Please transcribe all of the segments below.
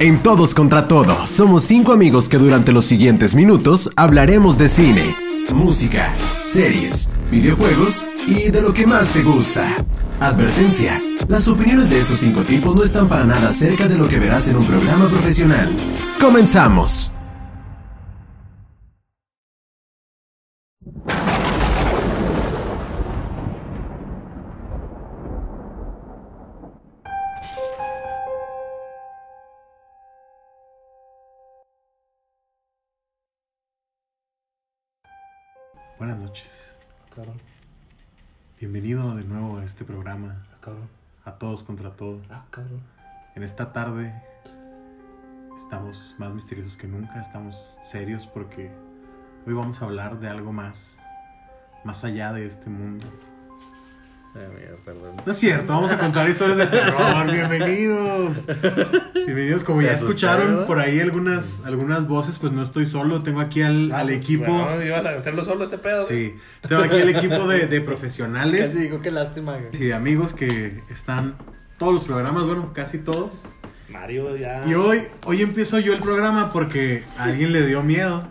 En Todos contra Todo, somos cinco amigos que durante los siguientes minutos hablaremos de cine, música, series, videojuegos y de lo que más te gusta. Advertencia, las opiniones de estos cinco tipos no están para nada cerca de lo que verás en un programa profesional. Comenzamos. Noches. Bienvenido de nuevo a este programa, ah, cabrón, a todos contra todo. ah, cabrón. En esta tarde estamos más misteriosos que nunca, estamos serios porque hoy vamos a hablar de algo más, más allá de este mundo. Amigo, perdón. No es cierto, vamos a contar historias de terror. Bienvenidos. Bienvenidos, como ya escucharon por ahí algunas, algunas voces, pues no estoy solo, tengo aquí al, al equipo. Bueno, ibas a hacerlo solo este pedo. Sí, tengo aquí el equipo de, profesionales. digo, qué lástima. güey. Sí, amigos que están todos los programas, bueno, casi todos. Mario ya. Y hoy, hoy empiezo yo el programa porque a alguien le dio miedo.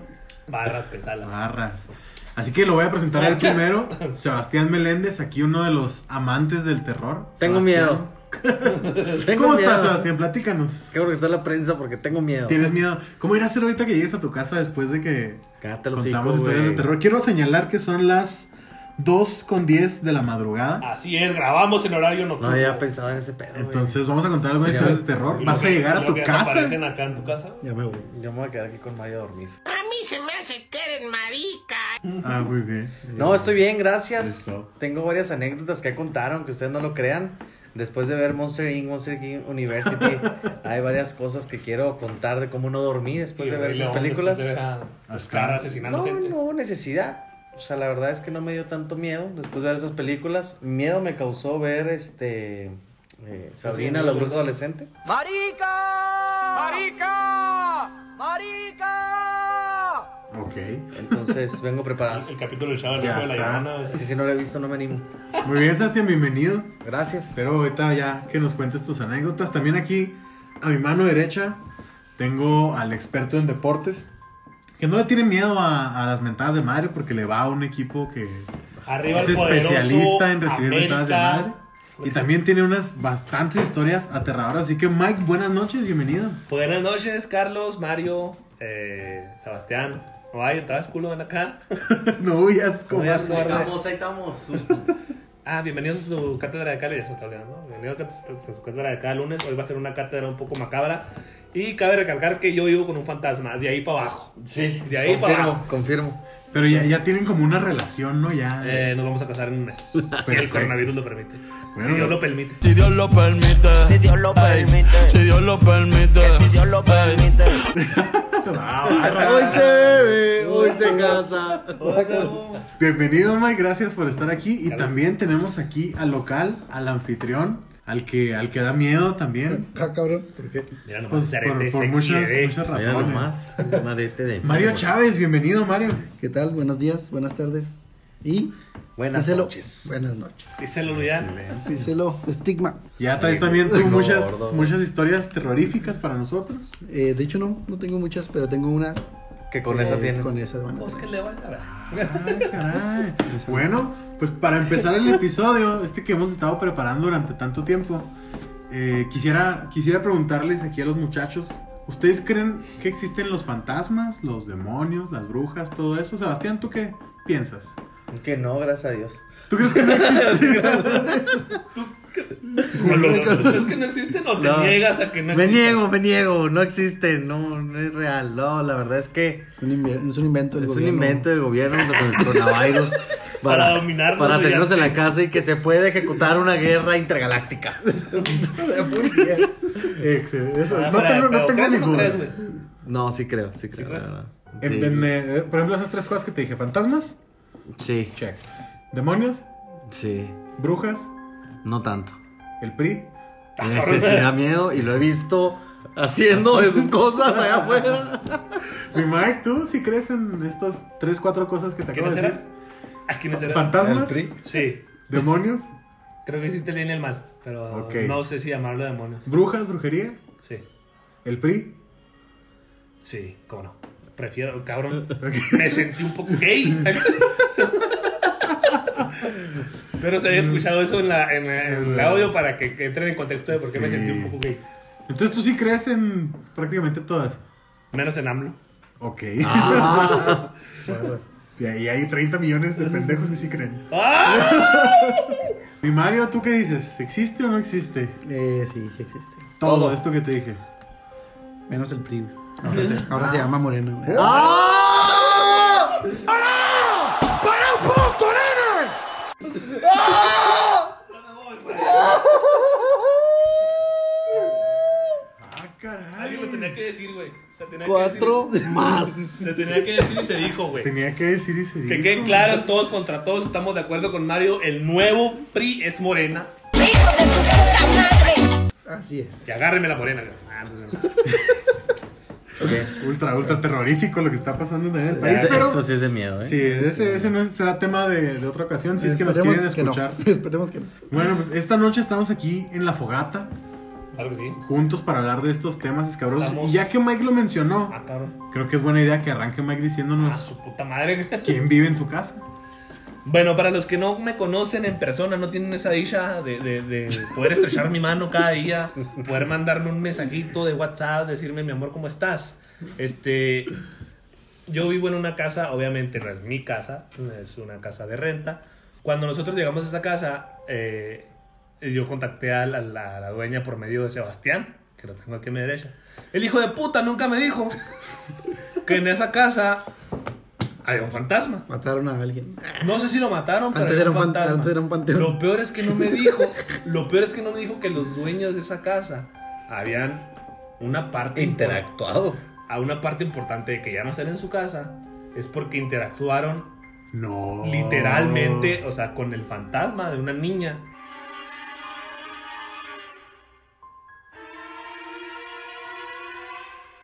Barras, pensalas. Barras. Así que lo voy a presentar al primero, Sebastián Meléndez, aquí uno de los amantes del terror. Tengo Sebastián. miedo. Tengo ¿Cómo miedo. estás, Sebastián? Platícanos. Qué bueno que está la prensa porque tengo miedo. ¿Tienes miedo? ¿Cómo ir a hacer ahorita que llegues a tu casa después de que Cállate los contamos historias de terror? Quiero señalar que son las 2 con 10 de la madurada. Así es, grabamos en horario nocturno. No había pensado en ese pedo. Entonces vamos a contar algunas historias de terror. Vas a llegar a tu casa. aparecen acá en tu casa. Ya me voy. Yo me voy a quedar aquí con Mario a dormir. Hace que eres marica. Ah, muy bien. No, estoy bien, gracias. Listo. Tengo varias anécdotas que contaron, aunque ustedes no lo crean. Después de ver Monster Inc., Monster Inc. University, hay varias cosas que quiero contar de cómo no dormí después de ver esas películas. de a asesinando No, gente. no hubo necesidad. O sea, la verdad es que no me dio tanto miedo después de ver esas películas. Miedo me causó ver este eh, Sabrina, la bruja adolescente. ¡Marica! ¡Marica! Ok. Entonces vengo preparado. El, el capítulo del Ya Rico de la está. Llorona. Así si no lo he visto no me animo. Muy bien, Sebastián, bienvenido. Gracias. Espero ahorita ya que nos cuentes tus anécdotas. También aquí, a mi mano derecha, tengo al experto en deportes. Que no le tiene miedo a, a las mentadas de madre porque le va a un equipo que Arriba es el especialista en recibir América. mentadas de madre. Y también tiene unas bastantes historias aterradoras. Así que, Mike, buenas noches, bienvenido. Buenas noches, Carlos, Mario, eh, Sebastián. Ay, ¿estabas culo en acá? no huyas, No huyas, cobarde. cobarde. ahí estamos. Ah, bienvenidos a su cátedra de acá, ya se está olvidando. Bienvenidos a su cátedra de cada lunes. Hoy va a ser una cátedra un poco macabra. Y cabe recalcar que yo vivo con un fantasma, de ahí para abajo. Sí, De ahí para confirmo, abajo. confirmo. Pero ya, ya tienen como una relación, ¿no? Ya. Eh, nos vamos a casar en un mes. si el Perfecto. coronavirus lo permite. Bueno. si Dios lo permite. Si Dios lo permite. Si Dios lo permite. Si Dios lo permite. Si Dios lo permite. Hoy se bebe, hoy se casa. Bienvenido, Mike, gracias por estar aquí. Y también tenemos aquí al local, al anfitrión, al que, al que da miedo también. Ah, cabrón, ¿por qué? Mira nomás, Pues, por, por muchas, eh. muchas Mira razones. nomás, encima de este de Mario Chávez, bienvenido, Mario. ¿Qué tal? Buenos días, buenas tardes. Y Buenas díselo- noches. Buenas noches. Díselo, Luyan. Díselo, estigma. Ya traes también tú muchas, muchas historias terroríficas para nosotros. Eh, de hecho, no, no tengo muchas, pero tengo una. Que con eh, esa tiene. Con esa van a Pues que tener. le vaya a ver. Ay, caray. Bueno, pues para empezar el episodio, este que hemos estado preparando durante tanto tiempo, eh, quisiera, quisiera preguntarles aquí a los muchachos, ¿ustedes creen que existen los fantasmas, los demonios, las brujas, todo eso? Sebastián, ¿tú qué piensas? Que no, gracias a Dios. ¿Tú crees que no existe? No, no, no, no, ¿Es que no existen o te No. niegas a que no Me existen? niego, me niego, no existe, no, no es real. No, la verdad es que Es un, inve- es un invento del es un gobierno. invento del gobierno con el coronavirus Para dominarnos para tenernos en la casa y que se puede ejecutar una guerra intergaláctica. Muy bien. Excelente. Eso, Ah, no no tengo ¿crees o ni no duda. crees, güey? No, sí creo, sí creo. crees? Sí. en, eh, por ejemplo, esas tres cosas que te dije, fantasmas, Sí, check. Demonios, sí, brujas, no tanto. el PRI. Ese sí da miedo y lo he visto haciendo de sus cosas allá afuera. Mi Mike, ¿tú sí crees en estas tres, cuatro cosas que te acabo ¿Quiénes de eran? decir? ¿A quiénes eran? ¿Fantasmas? ¿El PRI? Sí. ¿Demonios? Creo que existe el bien y el mal. Pero no sé si llamarlo demonios. ¿Brujas? ¿Brujería? Sí. ¿El PRI? Sí, cómo no. Prefiero, cabrón. Me sentí un poco gay. Pero se había escuchado eso en, la, en, la- en el audio para que, que entren en contexto de por qué me sentí un poco gay. Entonces tú sí crees en prácticamente todo eso. Menos en AMLO. Ok. Ah. Bueno, Y ahí hay 30 millones de pendejos que sí creen. ¡Ah! Mi Mario, ¿tú qué dices? ¿Existe o no existe? eh, sí, sí existe. Todo, Todo. esto que te dije. Menos el PRI. Ahora se, ahora se llama Moreno. güey. Ah, caray. Alguien lo tenía que decir, güey. Se tenía que Cuatro más. decir- Se tenía que decir y se dijo, güey. Tenía que decir y se Que dijo. quede claro, todos contra todos estamos de acuerdo con Mario. El nuevo PRI es morena. Así es. Y agárreme la morena. güey. Ah, pues, no. Ultra, ultra terrorífico lo que está pasando en el país. Esto Pero sí es de miedo, ¿eh? sí, ese, ese no es- será tema de, de otra ocasión. Si es que nos quieren que no. escuchar. Esperemos que no. Bueno, pues esta noche estamos aquí en la fogata, Claro que sí. juntos para hablar de estos temas escabrosos. Estamos- Y ya que Mike lo mencionó, Ah, creo que es buena idea que arranque Mike Ah, diciéndonos su puta madre. quién vive en su casa. Bueno, para los que no me conocen en persona, no tienen esa dicha de, de- de poder estrechar mi mano cada día, poder mandarme un mensajito de WhatsApp, decirme, mi amor, ¿cómo estás? Este, yo vivo en una casa, obviamente no es mi casa, es una casa de renta. Cuando nosotros llegamos a esa casa, eh, yo contacté a la, la- la dueña por medio de Sebastián, que lo tengo aquí a mi derecha. El hijo de puta nunca me dijo que en esa casa había un fantasma. Mataron a alguien. No sé si lo mataron, pero Antes es era un un fan- fantasma. antes era un panteón. Lo peor es que no me dijo, lo peor es que no me dijo que los dueños de esa casa habían una parte Interactuado. A una parte importante de que ya no están en su casa es porque interactuaron No. literalmente, o sea, con el fantasma de una niña.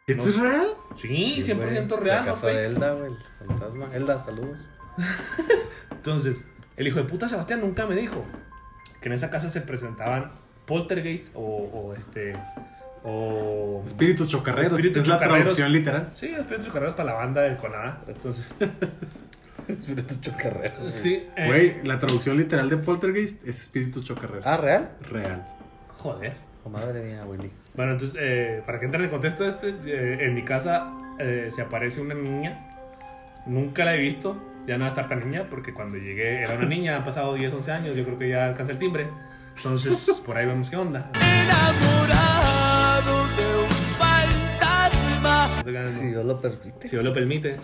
¿Esto es real? Sí, 100% güey. real, La no casa fake. de Elda, güey. El fantasma. Elda, saludos. Entonces, el hijo de puta Sebastián nunca me dijo que en esa casa se presentaban poltergeist o, o este o Espíritus chocarreros. Espíritus es la chocarreros. traducción literal. Sí, espíritus carreras para la banda del Conada. Entonces, Espíritus chocarreros. güey. sí. eh, Güey, la traducción literal de Poltergeist es espíritus chocarreros. Ah, ¿real? Real. Joder. Oh, madre mía, Willy. Bueno, entonces, eh, para que entren en el contexto este, eh, en mi casa eh, se aparece una niña. Nunca la he visto. Ya no va a estar tan niña porque cuando llegué era una niña. Han pasado 10, 11 años. Yo creo que ya alcanza el timbre. Entonces, por ahí vemos qué onda. Enamorado ganas, Si. Dios lo permite. si Dios lo permite.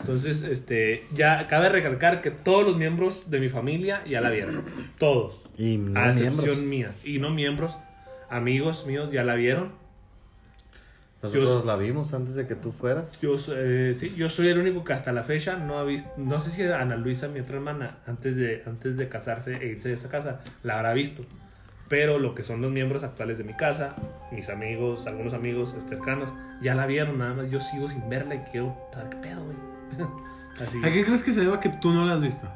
Entonces, este, ya cabe recalcar que todos los miembros de mi familia ya la vieron. Todos. Y no a excepción miembros. mía. Y no miembros, amigos míos ya la vieron. Nosotros Yo- la vimos antes de que tú fueras. Yo, eh, sí, yo soy el único que hasta la fecha no ha visto, no sé si Ana Luisa, mi otra hermana, antes de, antes de casarse e irse de esa casa, la habrá visto. Pero lo que son los miembros actuales de mi casa, mis amigos, algunos amigos cercanos, ya la vieron, nada más yo sigo sin verla y quiero saber qué pedo, güey. Así. ¿A qué crees que se deba que tú no la has visto?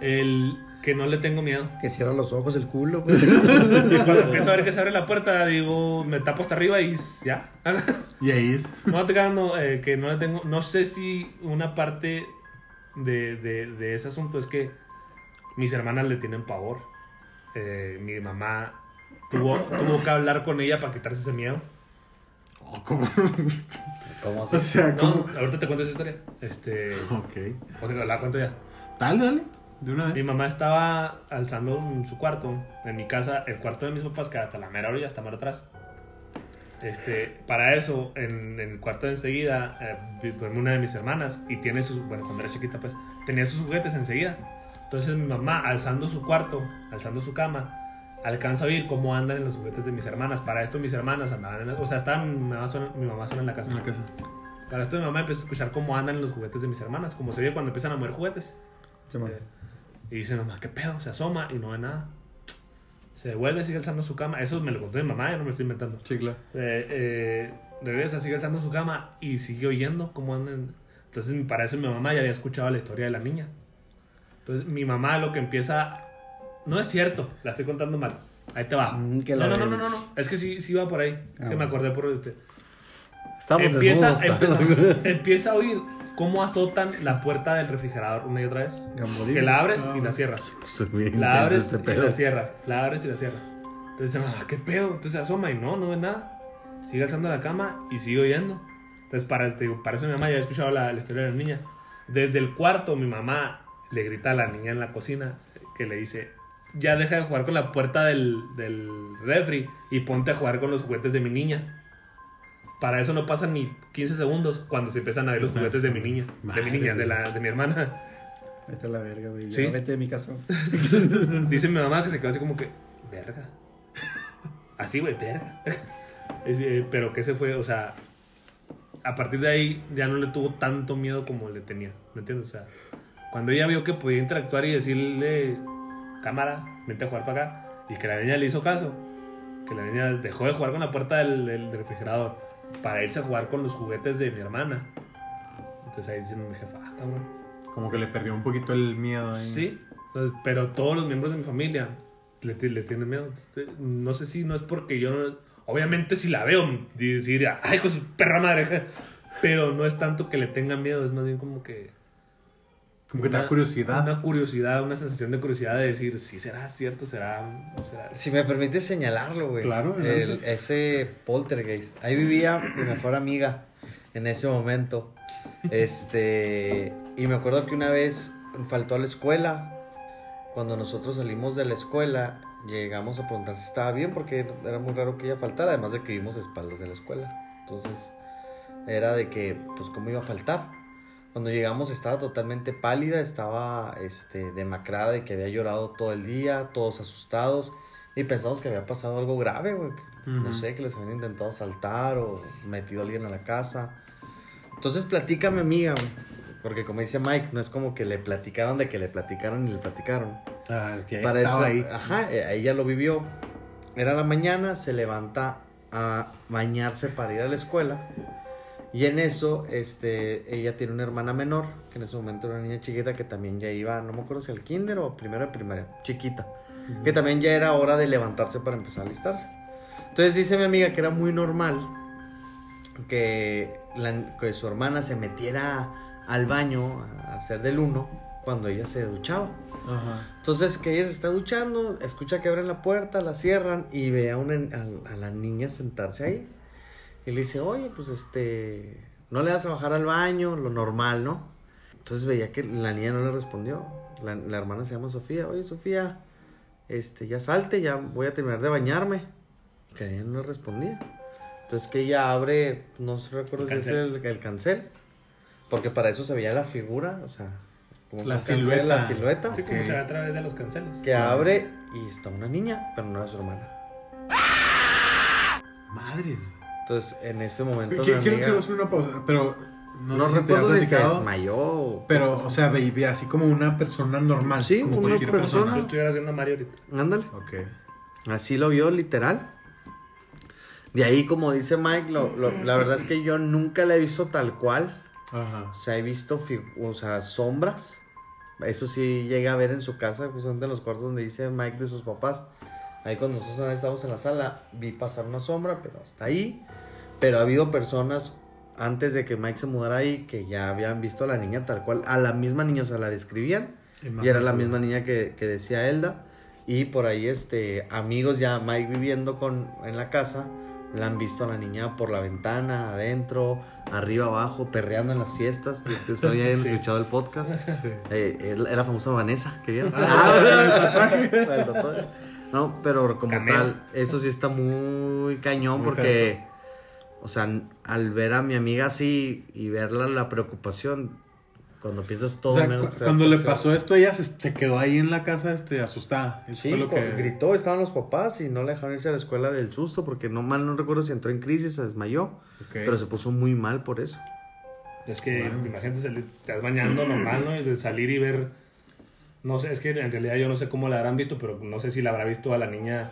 El que no le tengo miedo. Que cierra los ojos el culo. pues. Y cuando empiezo a ver que se abre la puerta, digo, me tapo hasta arriba y ya. Y ahí es. No, te no, eh, que no le tengo. No sé si una parte de, de- de ese asunto es que mis hermanas le tienen pavor. Eh, mi mamá tuvo, tuvo que hablar con ella para quitarse ese miedo. Oh, ¿cómo? ¿Cómo O así? sea, No, ¿cómo? ahorita te cuento esa historia. Este. Ok. O sea, la cuento ya. Dale, dale. De una Mi vez. mamá estaba alzando en su cuarto, en mi casa, el cuarto de mis papás, que hasta la mera orilla, hasta más atrás. Este, para eso, en, en el cuarto de enseguida, eh, duerme una de mis hermanas y tiene sus, bueno, cuando era chiquita, pues, tenía sus juguetes enseguida. Entonces mi mamá, alzando su cuarto, alzando su cama, alcanza a oír cómo andan en los juguetes de mis hermanas. Para esto mis hermanas andaban en la, o sea, estaban mi mamá, sola, mi mamá sola en la casa. En la casa. Para esto mi mamá empieza a escuchar cómo andan en los juguetes de mis hermanas, como se ve cuando empiezan a mover juguetes. Eh, y dice mamá, ¿qué pedo? Se asoma y no ve nada. Se devuelve, sigue alzando su cama. Eso me lo contó mi mamá, yo no me estoy inventando. Sí, claro. Eh, eh, regresa, sigue alzando su cama y sigue oyendo cómo andan. Entonces, para eso mi mamá ya había escuchado la historia de la niña. Entonces, mi mamá lo que empieza. No es cierto, la estoy contando mal. Ahí te va. Mm, que no, la no, no, no, no, no. Es que sí, sí va por ahí. Ah, Se me bueno. acordé por este. Estamos Empieza, desnudos. empieza, empieza a oír cómo azotan la puerta del refrigerador una y otra vez. Que la abres y la cierras. Pues, bien La abres este y pedo. la cierras. La abres y la cierras. Entonces dice, ah, ¿qué pedo? Entonces se asoma y no, no ve nada. Sigue alzando la cama y sigue oyendo. Entonces, para, te digo, para eso mi mamá ya había escuchado la, la historia de la niña. Desde el cuarto, mi mamá le grita a la niña en la cocina que le dice: Ya deja de jugar con la puerta del, del refri y ponte a jugar con los juguetes de mi niña. Para eso no pasan ni 15 segundos cuando se empiezan a ver los juguetes de mi niña. De mi niña, de, la, de mi hermana. Vete a la verga, güey. Ya Sí. vete de mi casa. Dice mi mamá que se quedó así como que, verga. Así, güey, verga. Es, eh, pero que se fue, o sea, a partir de ahí ya no le tuvo tanto miedo como le tenía, ¿me entiendes? O sea, cuando ella vio que podía interactuar y decirle, cámara, vente a jugar para acá, y que la niña le hizo caso, que la niña dejó de jugar con la puerta del, refrigerador para irse a jugar con los juguetes de mi hermana. Entonces ahí diciendo mi jefa, ah, cabrón. Como que le perdió un poquito el miedo ahí. Sí, pues, pero todos los miembros de mi familia le, ti- le tienen miedo. No sé si no es porque yo no- Obviamente si la veo, diría, ay, con su perra madre. Pero no es tanto que le tenga miedo, es más bien como que... Como que te da una- curiosidad. Una curiosidad, una sensación de curiosidad de decir, si será cierto, será... Si me permite señalarlo, güey. Claro, El- ese poltergeist. Ahí vivía mi mejor amiga en ese momento. Este. Y me acuerdo que una vez faltó a la escuela. Cuando nosotros salimos de la escuela, llegamos a preguntar si estaba bien, porque era muy raro que ella faltara, además de que vivimos a espaldas de la escuela. Entonces, era de que, pues, ¿cómo iba a faltar? Cuando llegamos estaba totalmente pálida, estaba este, demacrada y que había llorado todo el día, todos asustados. Y pensamos que había pasado algo grave, güey. que, No Ujú. sé, que les habían intentado saltar o metido a alguien a la casa. Entonces platica mi amiga, güey. Porque como dice Mike, no es como que le platicaron de que le platicaron y le platicaron. Ah, que Para estaba eso, ahí. ajá, eh, ella lo vivió. Era la mañana, se levanta a bañarse para ir a la escuela. Y en eso, este, ella tiene una hermana menor, que en ese momento era una niña chiquita que también ya iba, no me acuerdo si al kinder o primero de primaria, chiquita. Que también ya era hora de levantarse para empezar a alistarse. Entonces dice mi amiga que era muy normal que, la- que su hermana se metiera al baño a hacer del uno cuando ella se duchaba. Ajá. Entonces que ella se está duchando, escucha que abren la puerta, la cierran y ve a, una, a, a la niña sentarse ahí. Y le dice, oye, pues este, no le vas a bajar al baño, lo normal, ¿no? Entonces veía que la niña no le respondió. La, la hermana se llama Sofía, oye Sofía, este, ya salte, ya voy a terminar de bañarme. Que la niña no le respondía. Entonces que ella abre, no sé, recuerdo El si es el, el cancel, porque para eso se veía la figura, o sea, como La cancel, silueta. la silueta Sí, como se ve a través de los canceles. que abre y está una niña, pero no era su hermana. Madres. Entonces, en ese momento. Quiero mi quiero amiga- que hagas una pausa, pero no, no sé si te recuerdo si se desmayó. Pero, o sea, veía así como una persona normal. Sí, como una cualquier persona. Yo estuviera viendo a Mario ahorita. Ándale. Ok. Así lo vio, literal. De ahí, como dice Mike, lo- lo- la verdad es que yo nunca la he visto tal cual. Ajá. O sea, he visto o sea, sombras. Eso sí llega a ver en su casa, justamente en los cuartos donde dice Mike de sus papás. Ahí cuando nosotros estábamos en la sala, vi pasar una sombra, pero hasta ahí. Pero ha habido personas antes de que Mike se mudara ahí que ya habían visto a la niña tal cual. A la misma niña, o sea, la describían. Y era la misma niña que, que decía Elda. Y por ahí, este, amigos ya Mike viviendo con, en la casa, la han visto a la niña por la ventana, adentro, arriba, abajo, perreando en las fiestas. Después hayan Sí. escuchado el podcast. Sí. Eh, era famosa Vanessa, ¿que vieron? Ah, el tatuaje. No, pero como Cameo. tal, eso sí está muy cañón Muy porque, o sea, al ver a mi amiga así y verla la preocupación, cuando piensas todo O sea, menos cu- cuando le pasó esto, ella se, se quedó ahí en la casa este, asustada. Eso Sí, fue lo que... gritó, estaban los papás y no la dejaron irse a la escuela del susto porque no mal no recuerdo si entró en crisis, se desmayó, Ok. pero se puso muy mal por eso. Es que Bueno. imagínate, salir- te estás bañando normal, ¿no? Y de salir y ver. No sé, es que en realidad yo no sé cómo la habrán visto, pero no sé si la habrá visto a la niña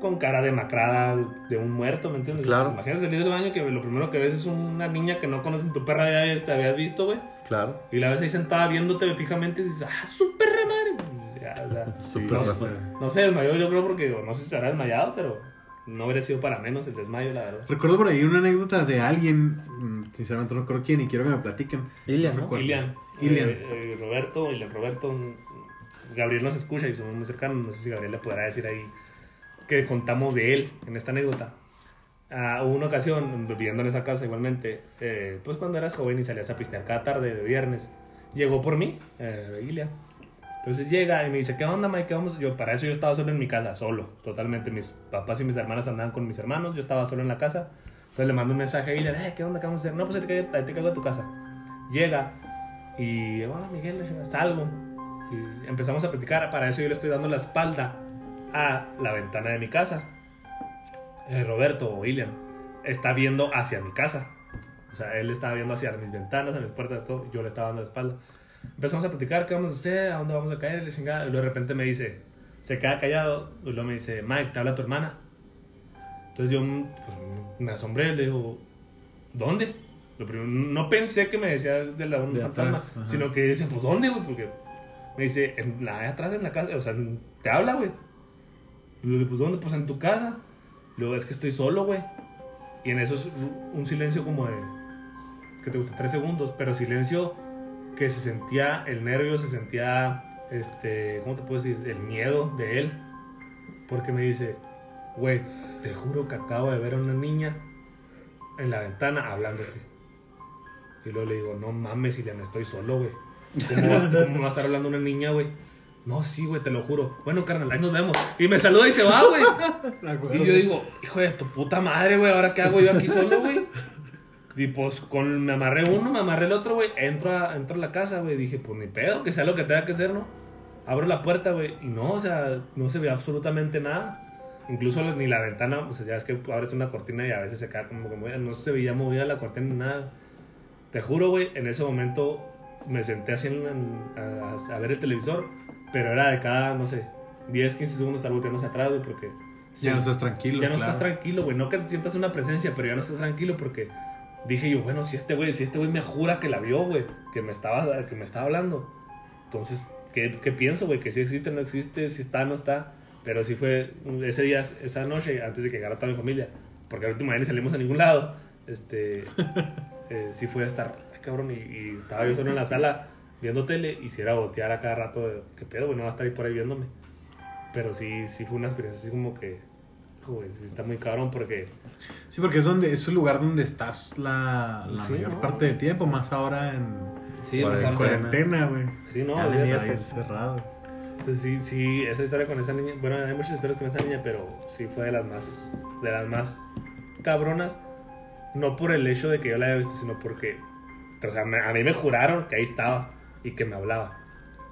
con cara demacrada de un muerto, ¿me entiendes? Claro. Imagínate salir del baño que lo primero que ves es una niña que no conoces, tu perra ya habías- te habías visto, güey. Claro. Y la ves ahí sentada viéndote fijamente y dices, ah, su perra madre. ya, o sea, Súper no, Rafa. no se desmayó, yo creo, porque no sé si se habrá desmayado, pero no habría sido para menos el desmayo, la verdad. Recuerdo por ahí una anécdota de alguien, mm, sinceramente no recuerdo quién, y quiero que me platiquen. Ilian, ¿no? Ilian, Ilian. eh, eh, Roberto, Ilian Roberto, Gabriel nos escucha y somos muy cercanos, no sé si Gabriel le podrá decir ahí que contamos de él en esta anécdota. Ah, hubo una ocasión, viviendo en esa casa igualmente, eh, pues cuando eras joven y salías a pistear cada tarde de viernes, llegó por mí, eh, Ilian. Entonces llega y me dice, ¿qué onda, Mike? ¿Qué vamos? Yo, para eso yo estaba solo en mi casa, solo, totalmente. Mis papás y mis hermanas andaban con mis hermanos, yo estaba solo en la casa. Entonces le mando un mensaje a Ilian, eh, ¿qué onda? ¿Qué vamos a hacer? No, pues te ahí te caigo a tu casa. Llega y, hola Miguel, le chingas, salgo. Y empezamos a platicar, para eso yo le estoy dando la espalda a la ventana de mi casa. Eh, Roberto o William está viendo hacia mi casa. O sea, él estaba viendo hacia mis ventanas, a mis puertas, todo. Yo le estaba dando la espalda. Empezamos a platicar, ¿qué vamos a hacer? ¿A dónde vamos a caer? Y luego de repente me dice, se queda callado. Y luego me dice, Mike, te habla tu hermana. Entonces yo pues, me asombré, le digo, ¿dónde? Lo primero, no pensé que me decía de la un De fantasma, atrás, sino que dice, pues ¿dónde, güey? Porque me dice, en la de atrás en la casa, o sea, te habla, güey. Le digo, pues ¿dónde? Pues en tu casa. Luego es que estoy solo, güey. Y en eso es un silencio como de, ¿qué te gusta? Tres segundos, pero silencio que se sentía el nervio, se sentía, este, ¿cómo te puedo decir? El miedo de él. Porque me dice, güey, te juro que acabo de ver a una niña en la ventana hablándote. Y luego le digo, no mames, Ilian, estoy solo, güey. ¿Cómo, va- cómo va a estar hablando una niña, güey? No, sí, güey, te lo juro. Bueno, carnal, ahí nos vemos. Y me saluda y se va, güey. Y yo digo, hijo de tu puta madre, güey, ¿ahora qué hago yo aquí solo, güey? Y pues con, me amarré uno, me amarré el otro, güey. Entro a, entro a la casa, güey. Dije, pues ni pedo, que sea lo que tenga que ser, ¿no? Abro la puerta, güey. Y no, o sea, no se ve absolutamente nada. Incluso ni la ventana, pues ya es que abres una cortina y a veces se queda como que. No se veía movida la cortina ni nada. Te juro, güey, en ese momento me senté así en- en- a, a ver el televisor. Pero era de cada, no sé, 10, 15 segundos estar volteando hacia atrás, güey, porque... Ya no estás tranquilo. Ya no claro. estás tranquilo, güey. No que sientas una presencia, pero ya no estás tranquilo porque dije yo, bueno, si este güey, si este güey me jura que la vio, güey, que me estaba, que me estaba hablando. Entonces, ¿qué, qué pienso, güey? Que si existe, no existe, si está, no está. Pero sí fue ese día, esa noche, antes de que llegara toda mi familia, porque al último día ni salimos a ningún lado, este, eh, sí fue a estar, cabrón, y, y estaba yo solo en la sala viendo tele y si era voltear a cada rato, de, ¿qué pedo, güey? No va a estar ahí por ahí viéndome. Pero sí, sí fue una experiencia así como que, joder, sí está muy cabrón porque Sí, porque es donde es el lugar donde estás la, la Sí, mayor ¿no? parte del tiempo, más ahora en Sí, Cuarentena. cuarentena, güey. Sí, no, tenía encerrado. Entonces sí, sí, esa historia con esa niña, bueno, hay muchas historias con esa niña, pero sí fue de las más, de las más cabronas, no por el hecho de que yo la haya visto, sino porque, o sea, me- a mí me juraron que ahí estaba y que me hablaba.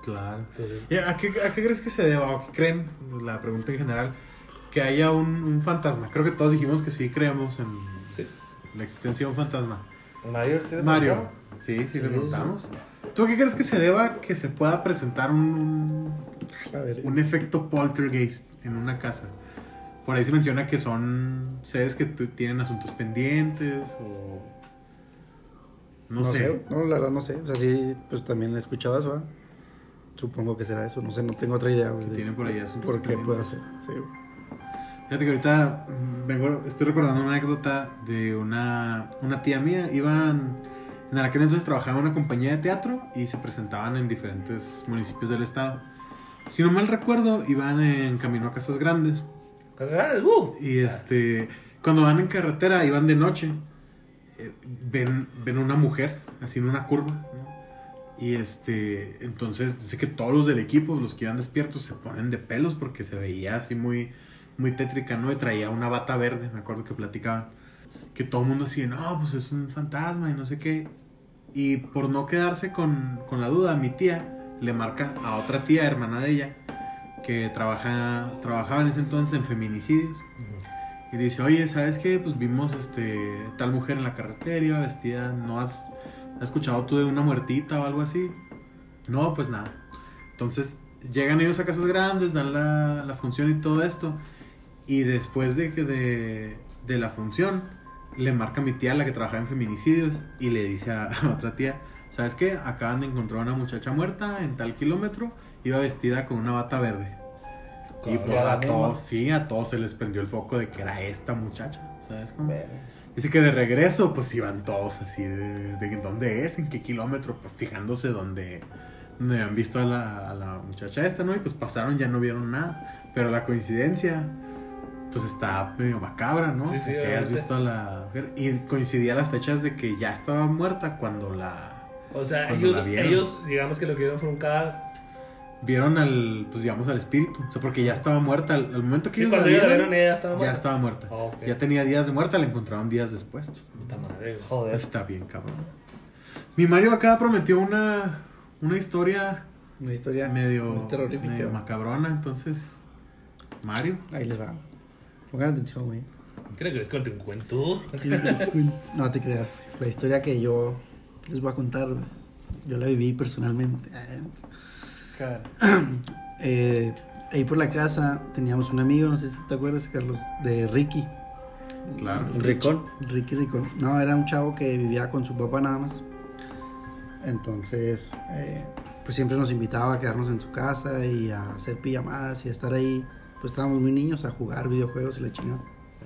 Claro. Entonces, ¿Y ¿A qué, ¿A qué crees que se deba o qué creen, la pregunta en general, que haya un, un fantasma? Creo que todos dijimos que sí creemos en sí. la existencia de un fantasma. Mario, ¿sí Mario, preguntaron? sí, sí, le Sí, preguntamos. ¿Tú a qué crees que se deba que se pueda presentar un, ver, un efecto poltergeist en una casa? Por ahí se menciona que son seres que tienen asuntos pendientes o... No, sé. No, la verdad no sé. O sea, sí, pues también he escuchado eso, ¿verdad? Supongo que será eso. No sé, no tengo otra idea, güey. Tienen por ahí asuntos ¿Por qué puede ser? Sí, güey. Fíjate que ahorita mm, vengo, estoy recordando una anécdota de una, una tía mía. Iban, en aquel entonces trabajaba en una compañía de teatro y se presentaban en diferentes municipios del estado. Si no mal recuerdo, iban en camino a Casas Grandes. Casas Grandes, ¡uh! Y este, cuando van en carretera, iban de noche. Eh, ven, ven una mujer, en una curva. Y este, entonces dice que todos los del equipo, los que iban despiertos, se ponen de pelos porque se veía así muy, muy tétrica, ¿no? Y traía una bata verde, me acuerdo que platicaban. Que todo el mundo así, no, pues es un fantasma y no sé qué. Y por no quedarse con, con la duda, mi tía le marca a otra tía, hermana de ella, que trabaja, trabajaba en ese entonces en feminicidios. Y dice, oye, ¿sabes qué? Pues vimos este, tal mujer en la carretera, vestida, ¿no has, escuchado tú de una muertita o algo así? No, pues nada. Entonces llegan ellos a casas grandes, dan la, función y todo esto. Y después de, de, de la función, le marca mi tía, la que trabajaba en feminicidios, y le dice a, a otra tía, ¿sabes qué? Acaban de encontrar a una muchacha muerta en tal kilómetro iba vestida con una bata verde. Y pues a misma. todos, sí, a todos se les prendió el foco de que era esta muchacha, ¿sabes cómo? Dice que de regreso, pues iban todos así, de, de dónde es, en qué kilómetro, pues fijándose dónde, dónde han visto a la, a la muchacha esta, ¿no? Y pues pasaron, ya no vieron nada. Pero la coincidencia, pues está medio macabra, ¿no? Sí, sí, que hayas obviamente. visto a la mujer. Y coincidía las fechas de que ya estaba muerta cuando la O sea, Cuando ellos, la vieron. ellos, digamos que lo que vieron fue un cadáver. Vieron al, pues digamos, al espíritu. O sea, porque ya estaba muerta. Al, al momento que Sí, ellos cuando ellos la vieron, vieron, ella ya estaba ya muerta. estaba muerta. Ah, ok. Ya tenía días de muerta, la encontraron días después. Puta madre. Joder. Está bien, cabrón. Mi Mario acá prometió una, una historia Una historia medio, terrorífica. medio macabrona, entonces. Mario. Ahí les va. Pongan atención, güey. ¿Quieres que les cuente un cuento? No te creas, güey. La historia que yo les voy a contar, güey, yo la viví personalmente. Eh, ahí por la casa teníamos un amigo, no sé si te acuerdas, Carlos, de Ricky. Claro. Ricón. Ricky Ricón. No, era un chavo que vivía con su papá nada más. Entonces, eh, pues siempre nos invitaba a quedarnos en su casa y a hacer pijamadas y a estar ahí. Pues estábamos muy niños a jugar videojuegos y la chingada.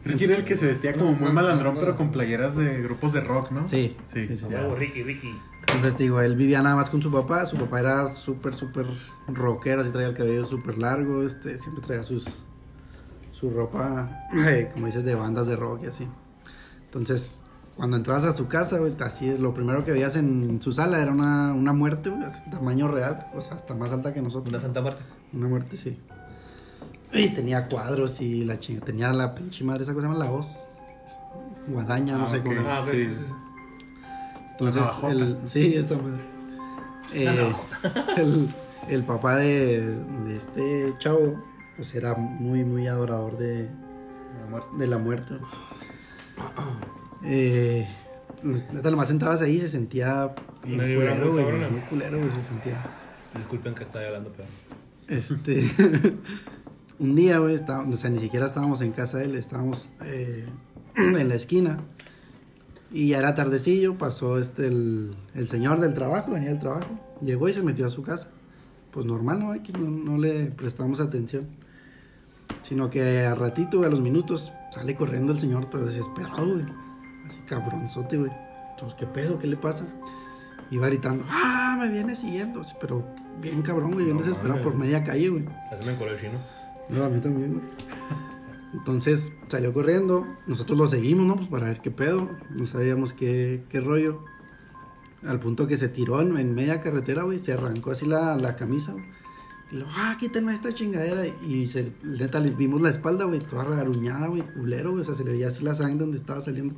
Ricky era el que se vestía como muy malandrón, pero con playeras de grupos de rock, ¿no? Sí, Sí, sí, sí, ya. Ricky, Ricky. Entonces, digo, él vivía nada más con su papá. Su papá era súper, súper rockero, así traía el cabello súper largo. Este, siempre traía sus, su ropa, eh, como dices, de bandas de rock y así. Entonces, cuando entrabas a su casa, güey, así es, lo primero que veías en su sala era una, una muerte, güey, así, tamaño real, o sea, hasta más alta que nosotros. Una santa muerte. Una muerte, sí. Y tenía cuadros y la chinga, tenía la pinche madre, esa cosa se llama la voz. Guadaña, no Ah, sé ok. cómo. Ah. Sí. Entonces, La el, sí, esa madre. Eh, el, el papá de, de este chavo, pues era muy, muy adorador de, La muerte. de la muerte. Eh, neta, nomás entrabas ahí y se sentía bien culero, muy güey. Muy culero, güey, se sentía. Disculpen que estoy hablando, pero. Este. un día, güey, estábamos- o sea, ni siquiera estábamos en casa de él, estábamos eh, en la esquina. Y ya era tardecillo, pasó este el, el señor del trabajo, venía del trabajo, llegó y se metió a su casa. Pues normal, ¿no? X, no, no le prestamos atención. Sino que a ratito, a los minutos, sale corriendo el señor todo desesperado, güey. Así cabronzote, güey. Entonces, ¿qué pedo? ¿Qué le pasa? Iba gritando, ¡ah! Me viene siguiendo. Pero bien cabrón, güey, bien No desesperado por media calle, güey. Se me el chino. No, a mí también, güey. Entonces salió corriendo, nosotros lo seguimos, ¿no? Pues para ver qué pedo, no sabíamos qué, qué rollo. Al punto que se tiró en, en media carretera, güey, se arrancó así la, la camisa, güey. Y luego, ah, quítenme esta chingadera. Y se, neta, le vimos la espalda, güey, toda regaruñada, güey, culero, güey. O sea, se le veía así la sangre donde estaba saliendo.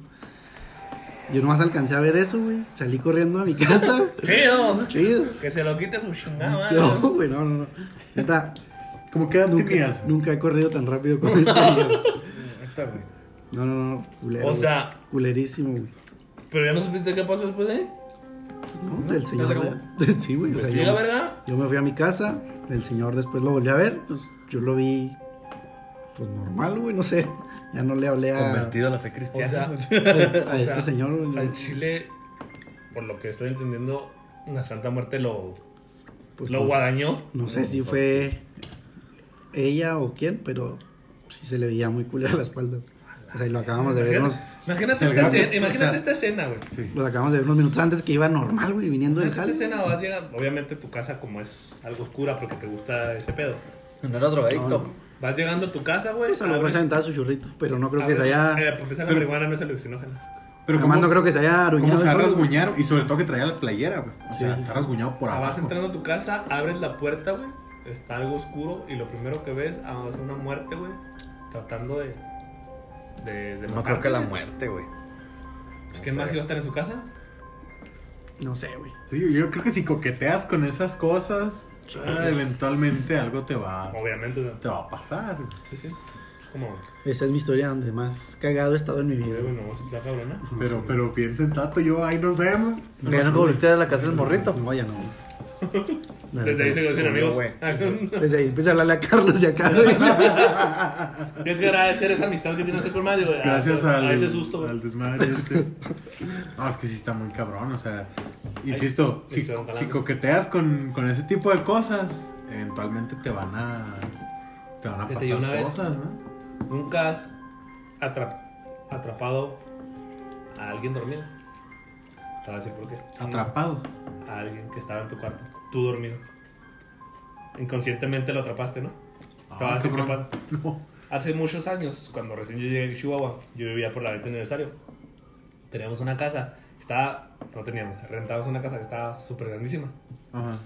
Yo nomás alcancé a ver eso, güey. Salí corriendo a mi casa. ¡Chido! Chido. Que se lo quite su chingada. No, güey, no, no, no. Neta, ¿Cómo qué edad nunca, tenías? nunca he corrido tan rápido como este güey. No, no, no, culero. O güey. sea- Culerísimo, güey. Pero ya no supiste qué pasó después de ahí. ¿No? El señor. Sí, güey. O sea, ¿Sí, yo, la verga? yo me fui a mi casa, el señor después lo volví a ver, pues yo lo vi, pues normal, güey, no sé. Ya no le hablé a, Convertido a la fe O cristiana. sea, a o este sea, señor, güey. al Chile, por lo que estoy entendiendo, la Santa Muerte lo, Pues lo no, guadañó. no sé si fue ella o quién, pero sí se le veía muy culera la espalda. O sea, y lo acabamos de ver unos, imagínate esta gato, escena, o imagínate sea, esta escena, güey. Sí. lo acabamos de ver unos minutos antes que iba normal, güey, viniendo del Esta jale. escena vas llegando, obviamente tu casa como es algo oscura porque te gusta ese pedo. No era drogadicto. No. Vas llegando a tu casa, güey. Pues a lo se aventaba su churrito, pero no creo que se haya... Eh, porque esa la Pero- marihuana no es alucinógena. Pero Además ¿cómo, no creo que se haya aruñado cómo se ha rasguñado? Y sobre todo que traía la playera, güey. O sea, sí, está sí. rasguñado por O sea, vas abajo. entrando a tu casa, abres la puerta, güey. Está algo oscuro y lo primero que ves ah, es una muerte, güey. Tratando de. de, de No matarte, creo que la güey. muerte, güey. Pues, ¿Quién más iba a estar en su casa? No sé, güey. Sí, yo- yo creo que si coqueteas con esas cosas, ah, eventualmente algo te va, Obviamente, güey. te va a pasar. Sí, sí. Es como. Esa es mi historia donde más cagado he estado en mi vida. Cabrona. Pero, pero bien sensato, yo ahí nos vemos. ¿Ya no volviste a la casa del morrito? No, ya no. Desde ahí se conocen amigos. güey. Desde ahí empecé a hablarle a Carlos y acá, güey. Tienes que agradecer esa amistad que tienes con Mario. Gracias a, al, a ese susto, güey. al desmadre este. No, es que sí está muy cabrón, o sea, insisto, Ahí si, coqueteas con, con ese tipo de cosas, eventualmente te van a. Te van a pasar una vez- cosas, ¿no? ¿Nunca has atra- atrapado a alguien dormido? Te voy a decir por qué. Atrapado. A alguien que estaba en tu cuarto, tú dormido. Inconscientemente lo atrapaste, ¿no? Te voy a decir qué pasa. No. Hace muchos años, cuando recién yo llegué a Chihuahua, yo vivía por la 20 aniversario. Teníamos una casa, estaba, no teníamos, rentábamos una casa que estaba súper grandísima. Ajá.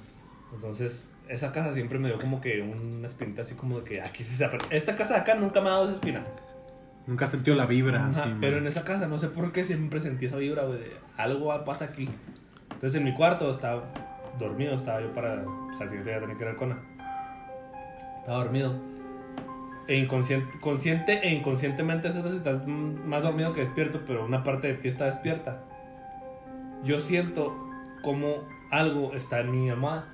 Entonces, esa casa siempre me dio como que una espinita así como de que aquí sí se. Esta casa de acá nunca me ha dado esa espina. Nunca has sentido la vibra Ajá, así. pero man. en esa casa, no sé por qué, siempre sentí esa vibra, güey, de algo pasa aquí. Entonces, en mi cuarto estaba dormido, estaba yo para, pues, al siguiente día tenía que ir al cona. Estaba dormido. E inconsciente, consciente e inconscientemente, esas veces estás más dormido que despierto, pero una parte de ti está despierta. Yo siento como algo está en mi almohada.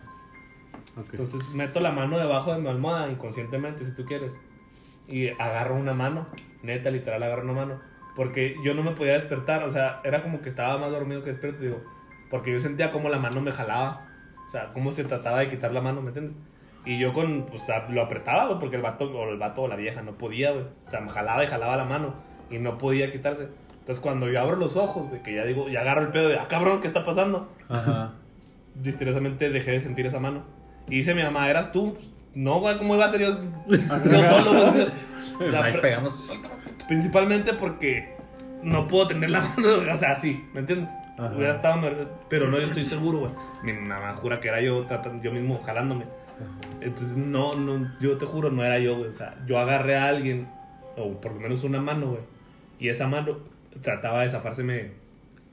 Ok. Entonces meto la mano debajo de mi almohada inconscientemente, si tú quieres. Y agarro una mano, neta, literal, agarro una mano. Porque yo no me podía despertar, o sea, era como que estaba más dormido que despierto, digo. Porque yo sentía como la mano me jalaba. O sea, cómo se trataba de quitar la mano, ¿me entiendes? Y yo con, o sea, lo apretaba, güey, porque el vato, o el vato o la vieja no podía, güey. O sea, me jalaba y jalaba la mano y no podía quitarse. Entonces cuando yo abro los ojos, güey, que ya digo, ya agarro el pedo de, ah, cabrón, ¿qué está pasando? Ajá. misteriosamente dejé de sentir esa mano. Y dice mi mamá, ¿eras tú? No, güey, ¿cómo iba a ser yo, yo solo? güey? O sea, principalmente porque no puedo tener la mano, o sea, así, ¿me entiendes? Ajá. Hubiera estado, mer- pero no, yo estoy seguro, güey. Mi mamá jura que era yo, tratando, yo mismo jalándome. Entonces, no, no, yo te juro, no era yo, güey. O sea, yo agarré a alguien, o por lo menos una mano, güey. Y esa mano trataba de zafárseme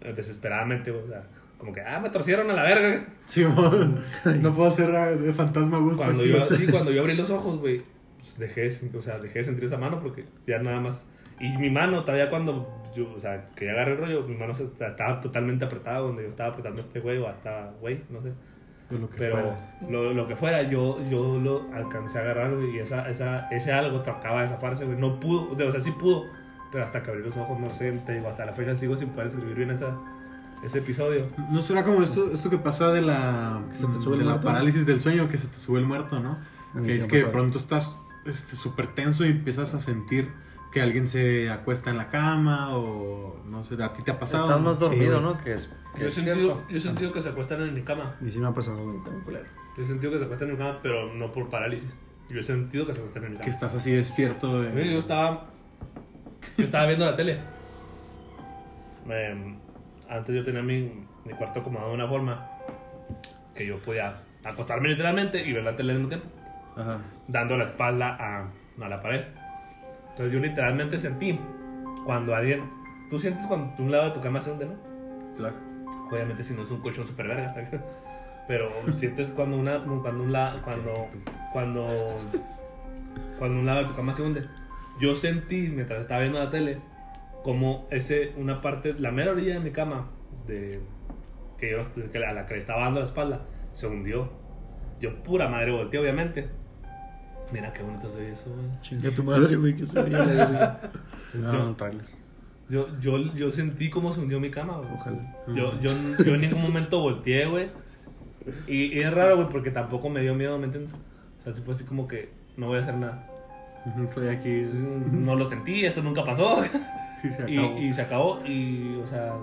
eh, desesperadamente, güey. O sea, como que, ah, me torcieron a la verga. Simón, no puedo ser ah, de fantasma gusto Cuando yo, sí, cuando yo abrí los ojos, güey, pues dejé, o sea, dejé de sentir esa mano porque ya nada más. Y mi mano, todavía cuando yo, o sea, que ya agarré el rollo, mi mano estaba totalmente apretada donde yo estaba apretando a este güey o hasta, güey, no sé. Lo que Pero fuera. lo, lo que fuera, yo, yo lo alcancé a agarrar, güey, y esa, esa, ese algo trataba de zafarse, güey. No pudo, o sea, sí pudo, pero hasta que abrí los ojos, no sé, te digo, hasta la fecha sigo sin poder escribir bien esa, ese episodio. ¿No será como esto, esto que pasa de la, Que se te sube el de la muerto? parálisis del sueño, que se te sube el muerto, ¿no? Que sí es me que de pronto estás este, súper tenso y empiezas a sentir que alguien se acuesta en la cama o no sé, a ti te ha pasado. Estás más dormido, güey. ¿no? Que es. Que Yo he, es sentido, yo he sentido que se acuestan en mi cama. Y sí me ha pasado, también culero. Yo he sentido que se acuestan en mi cama, pero no por parálisis. Yo he sentido que se acuestan en mi Que cama. estás así despierto. de- Yo estaba, yo estaba viendo la tele. Em, antes yo tenía mi, mi cuarto acomodado de una forma que yo podía acostarme literalmente y ver la tele al mismo tiempo, Ajá. dando la espalda a, a la pared. Entonces yo literalmente sentí cuando alguien... Tú sientes cuando un lado de tu cama se hunde, ¿no? Claro. Obviamente si no es un colchón super verga. Pero sientes cuando una cuando un la- cuando cuando cuando un lado de tu cama se hunde. Yo sentí mientras estaba viendo la tele como ese una parte la mera orilla de mi cama de que yo que a la que le estaba dando la espalda se hundió. Yo pura madre volteé obviamente. Mira qué bonito soy eso, güey. Chinga tu madre, güey, que se veía. No, trailer. Yo, yo, yo sentí cómo se hundió mi cama, güey. Ojalá. Yo, yo, yo en ningún momento volteé, güey. Y, y es raro, güey, porque tampoco me dio miedo, ¿me entiendes? O sea, sí fue así como que no voy a hacer nada. Estoy aquí. No lo sentí, esto nunca pasó. Sí, se Y, acabó. y se acabó. Y, o sea,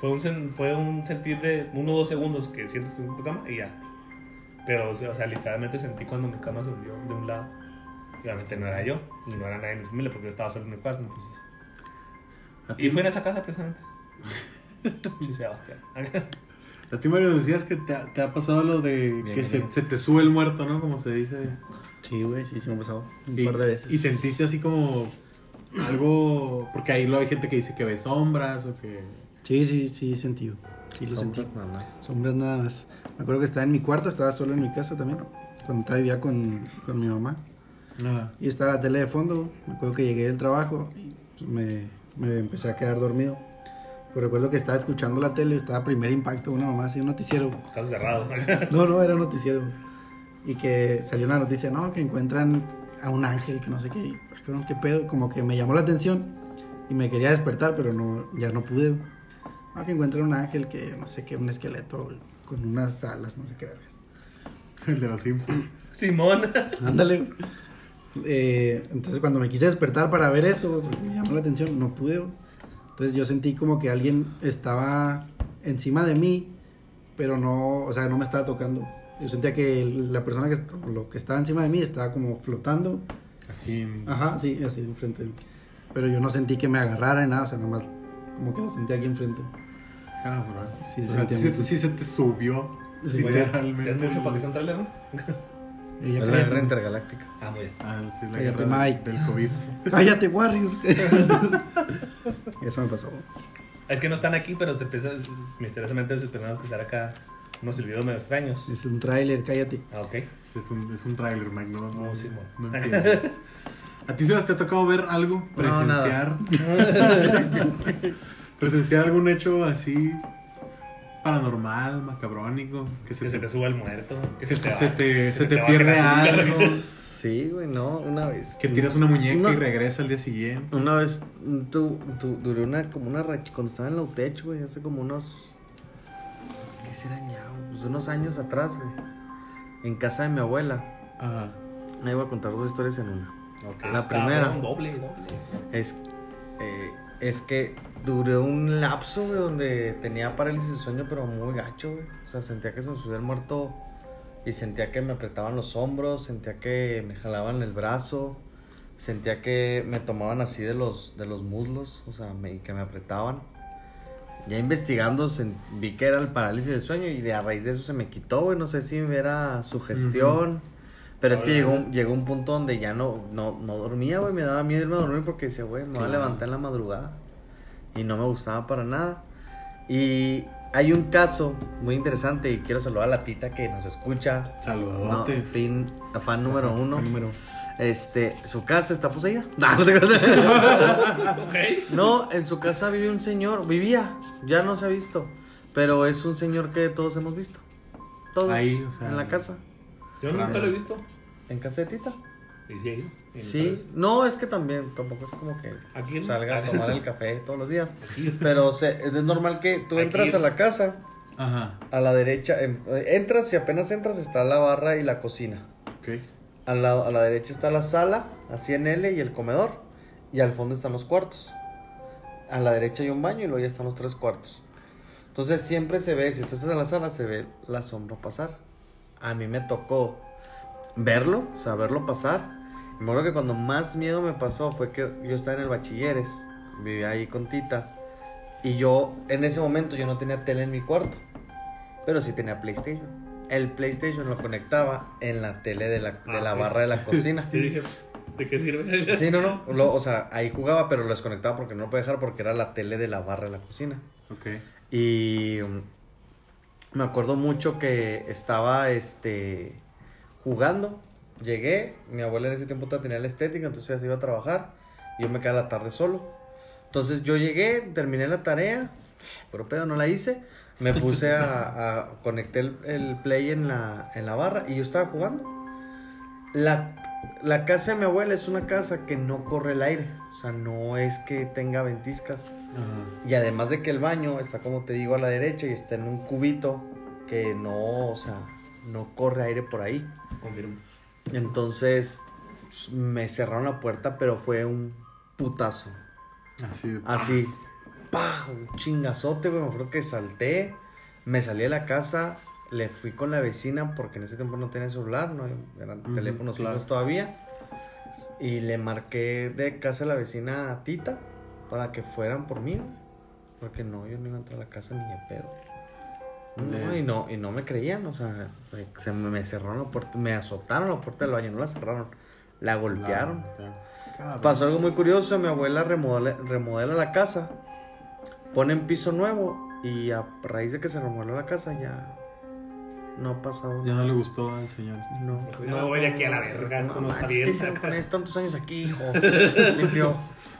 fue un, fue un sentir de uno o dos segundos que sientes que estás en tu cama y ya. Pero, o sea, literalmente sentí cuando mi cama se hundió de un lado. Y obviamente no era yo, y no era nadie de mi familia porque yo estaba solo en mi cuarto, entonces. Y fue en esa casa precisamente. Sí, Sebastián. a ti, Mario, decías que te ha, te ha pasado lo de Bien, que se, se te sube el muerto, ¿no? Como se dice. Sí, güey, sí, sí me ha pasado. Un Y, par de veces. y sentiste así como algo. Porque ahí lo hay gente que dice que ve sombras o que. Sí, sí, sí, sentí. güey. Sí, lo sentí. Sombras nada más. Sombras nada más. Me acuerdo que estaba en mi cuarto, estaba solo en mi casa también. Cuando estaba vivía con, con mi mamá. Nada. Y estaba la tele de fondo. Me acuerdo que llegué del trabajo y pues, me, me empecé a quedar dormido. Pero recuerdo que estaba escuchando la tele, estaba primer impacto, una mamá así, un noticiero. Caso cerrado. No, no, era un noticiero. Y que salió una noticia, no, que encuentran a un ángel, que no sé qué. Y, "Ah, cabrón, qué pedo, como que me llamó la atención y me quería despertar, pero no, ya no pude. Ah, que encuentran un ángel que no sé qué, un esqueleto con unas alas, no sé qué vergas. El de los Simpsons. Simón. Ándale. Eh, entonces cuando me quise despertar para ver eso, porque me llamó la atención, no pude. Entonces yo sentí como que alguien estaba encima de mí, pero no, o sea, no me estaba tocando. Yo sentía que la persona que, lo que estaba encima de mí estaba como flotando. Así. en- Ajá, sí, así enfrente de mí. Pero yo no sentí que me agarrara ni nada, o sea, nomás como que lo sentí aquí enfrente. Cabrón. Sí, o se sea, sí, muy- sí se te subió. Sí. literalmente. ¿Es mucho para que sea un trailer, no? Ella, Es la guerra intergaláctica. Ah, muy bien. Ah, sí, la Cállate, guerra Mike. del COVID. Cállate, Warrior. Eso me pasó. Es que no están aquí, pero se empieza, misteriosamente se empezaron a escuchar acá unos silbidos medio extraños. Es un tráiler, cállate. Ah, ok. Es un, es un tráiler, Mike. No, no, No, sí, no. ¿A ti, Sebas, te ha tocado ver algo? Presenciar. presenciar algún hecho así paranormal, macabrónico. Que se Que se te, te suba el muerto. Que que se, se, te, te, se te va pierde algo. Sí, güey, no, una vez. Que tiras una muñeca y regresa al día siguiente. Una vez tu, tu, duré una, como una racha, cuando estaba en la UTECH, güey, hace como unos, ¿qué será ya? Pues unos años atrás, güey, en casa de mi abuela. Ajá. Me iba a contar dos historias en una. Ah, La primera cabrón, doble, doble. es, eh, es que duré un lapso, güey, donde tenía parálisis de sueño, pero muy gacho, güey. O sea, sentía que se me subía el muerto y sentía que me apretaban los hombros, sentía que me jalaban el brazo, sentía que me tomaban así de los, de los muslos, o sea, me- y que me apretaban. Ya investigando vi que era el parálisis de sueño y de a raíz de eso se me quitó, güey. No sé si era sugestión. Pero es que llegó, un- llegó un punto donde ya no, no, no dormía, güey. Me daba miedo irme a dormir porque decía, güey, me voy a levantar en la madrugada. Y no me gustaba para nada. Y hay un caso muy interesante y quiero saludar a la tita que nos escucha. No, Saludotes. fin, fan número uno. Número. Este, su casa está poseída. No, no te creas. Ok. No, en su casa vive un señor, vivía, ya no se ha visto, pero es un señor que todos hemos visto. Todos Ahí, o sea, en la casa, Yo nunca lo he visto. en casa de Tita. Y sí, no, es que también tampoco es como que Aquí salga a tomar el café todos los días, Aquí. pero se- es normal que tú Aquí. entras a la casa, Ajá. a la derecha, em- entras y apenas entras está la barra y la cocina. Ok. A la, a la derecha está la sala, así en L, y el comedor. Y al fondo están los cuartos. A la derecha hay un baño y luego ya están los tres cuartos. Entonces siempre se ve, si tú estás en la sala, se ve la sombra pasar. A mí me tocó verlo, o sea, verlo pasar. Y me acuerdo que cuando más miedo me pasó fue que yo estaba en el bachilleres, vivía ahí con Tita. Y yo, en ese momento, yo no tenía tele en mi cuarto, pero sí tenía PlayStation. El PlayStation lo conectaba en la tele de la, de Ah, la barra de la cocina. Sí, dije, ¿de qué sirve? Sí, no, no. lo- o sea, ahí jugaba, pero lo desconectaba porque no lo podía dejar porque era la tele de la barra de la cocina. Ok. Y um, me acuerdo mucho que estaba este jugando. Llegué, mi abuela en ese tiempo tenía la estética, entonces ella se iba a trabajar. Y yo me quedé a la tarde solo. Entonces yo llegué, terminé la tarea, pero pedo no la hice. Me puse a, a conecté el, el play en la, en la barra y yo estaba jugando. La, la casa de mi abuela es una casa que no corre el aire. O sea, no es que tenga ventiscas. Ajá. Y además de que el baño está, como te digo, a la derecha y está en un cubito que no, o sea, no corre aire por ahí. Entonces pues, me cerraron la puerta, pero fue un putazo. Así. de Así, paz. ¡pa! Un chingazote, güey. Me acuerdo que salté, me salí de la casa, le fui con la vecina porque en ese tiempo no tenía celular, no eran teléfonos claro. todavía. Y le marqué de casa a la vecina a Tita para que fueran por mí. Porque no, yo no iba a entrar a la casa ni de pedo. No, y no, y no me creían, o sea, se me, cerraron la puerta, me azotaron la puerta del baño, no la cerraron, la golpearon. Claro. Pasó algo muy curioso, mi abuela remodela, remodela la casa, pone en piso nuevo y a raíz de que se remodeló la casa ya no ha pasado Ya no le gustó al señor. este. No, "Ya me voy de aquí a la verga, esto no está manches, bien". ¿qué hicieron con esto? tantos años aquí, hijo. Limpio.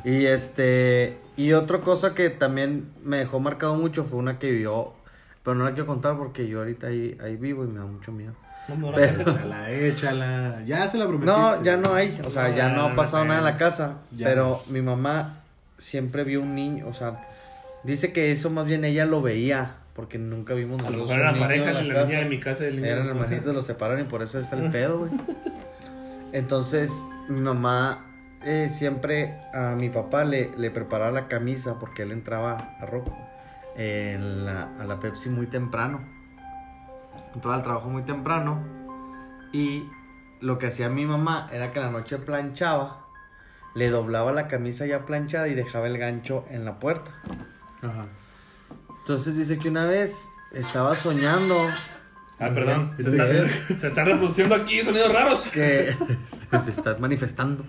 Y este, y otra cosa que también me dejó marcado mucho fue una que vivió, pero no la quiero contar porque yo ahorita ahí, ahí vivo y me da mucho miedo. No, no, la Pero- gente- Échala, échala. Ya se la prometiste. No, ya no hay, o sea, ya No, no no, ha pasado no, nada en no. la casa, Ya pero mi mamá siempre vio un niño, o sea, dice que eso más bien ella lo veía Porque nunca vimos A lo mejor eran niño pareja, en la, la niña de mi casa y el niño Eran de mi casa. hermanitos, los separaron y por eso está el pedo, güey. Entonces, mi mamá eh, siempre a mi papá le, le preparaba la camisa porque él entraba a en la- a la Pepsi muy temprano. Entraba al trabajo muy temprano y lo que hacía mi mamá era que en la noche planchaba, le doblaba la camisa ya planchada y dejaba el gancho en la puerta. Ajá. Entonces dice que una vez estaba soñando Ah, perdón. Se, está- se están reproduciendo aquí sonidos raros. que se está manifestando.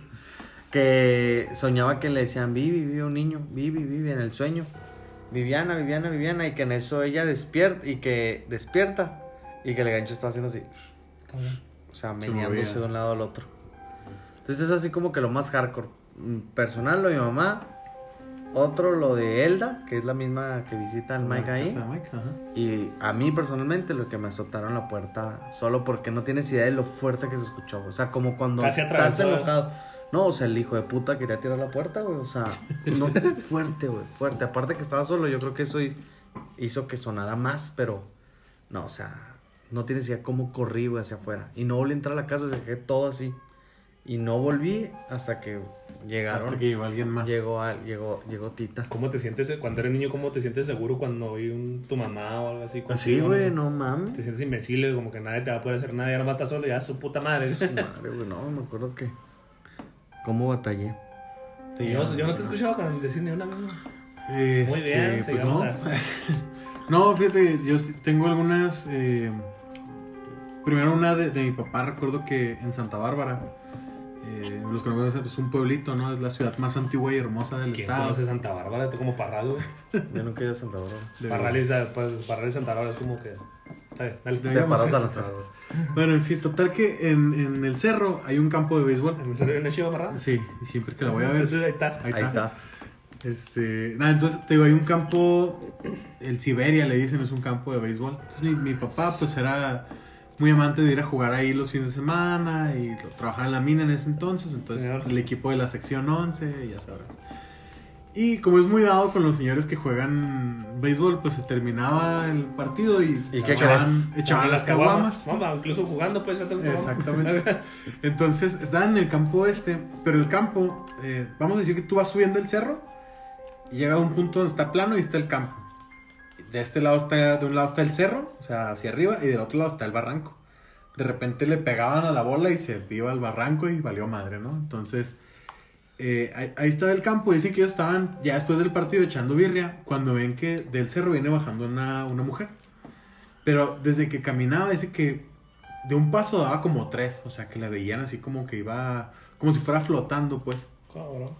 Que soñaba que le decían, Vivi, vive un niño, Vivi, vive en el sueño. Viviana, Viviana, Viviana. Y que en eso ella despierta, y que despierta. Y que el gancho está haciendo así. O sea, meneándose de un lado al otro. Entonces es así como que lo más hardcore. Mm, Personal, lo de mi mamá. Otro, lo de Elda, que es la misma que visita al Mike ahí. Mike. Y a mí personalmente lo que me azotaron la puerta solo porque no tienes idea de lo fuerte que se escuchó. güey. O sea, como cuando Casi estás ¿eh? enojado. No, o sea, el hijo de puta quería tirar la puerta, güey. O sea, no, fuerte, güey, fuerte. Aparte que estaba solo, yo creo que eso hi- hizo que sonara más, pero no, o sea, no tienes idea cómo corrí, güey, hacia afuera. Y no volví a entrar a la casa, dejé todo así. Y no volví hasta que llegaron. Hasta que llegó alguien más. Llegó, llegó, llegó Tita. ¿Cómo te sientes cuando eres niño? ¿Cómo te sientes seguro cuando vi un, tu mamá o algo así? Sí, güey, no mames. Te sientes invencible, como que nadie te va a poder hacer nada y ahora más estás solo, ya su puta madre. Su madre, güey, no, me acuerdo que. ¿Cómo batallé? Sí, yo, yo no te he escuchado con- decir ni una misma. Este, Muy bien, pues no. a- No, fíjate, yo sí tengo algunas. eh, primero, una de, de mi papá, recuerdo que en Santa Bárbara, eh, los que no conocen, es un pueblito, ¿no? Es la ciudad más antigua y hermosa del ¿Quién estado. conoce Santa Bárbara? Tú como Parral, güey. Yo nunca he ido a Santa Bárbara. Parral y, pues, Parral y Santa Bárbara es como que... Dale, dale. Separados a la sala. Bueno, en fin, total que en, en el cerro hay un campo de béisbol. ¿En serio una chiva Parral? Sí, siempre que la voy a ver. Ahí está. Ahí Ahí está. Este, nada, entonces te digo, hay un campo, el Siberia le dicen, es un campo de béisbol. Entonces mi, mi papá pues era muy amante de ir a jugar ahí los fines de semana y lo- trabajaba en la mina en ese entonces, entonces Señor. el equipo de la sección 11, ya sabes. Y como es muy dado con los señores que juegan béisbol, pues se terminaba el partido y, ¿Y qué echaban, echaban las caguamas. Incluso jugando puede ser. Exactamente. Entonces, estaban en el campo este, pero el campo, eh, vamos a decir que tú vas subiendo el cerro y llega a un punto donde está plano y está el campo. De este lado está, de un lado está el cerro, o sea, hacia arriba, y del otro lado está el barranco. De repente le pegaban a la bola y se iba al barranco y valió madre, ¿no? Entonces, eh, ahí, estaba el campo. Dicen que ellos estaban ya después del partido echando birria cuando ven que del cerro viene bajando una, una mujer. Pero desde que caminaba, dice que de un paso daba como tres. O sea, que la veían así como que iba, como si fuera flotando, pues. Cabrón.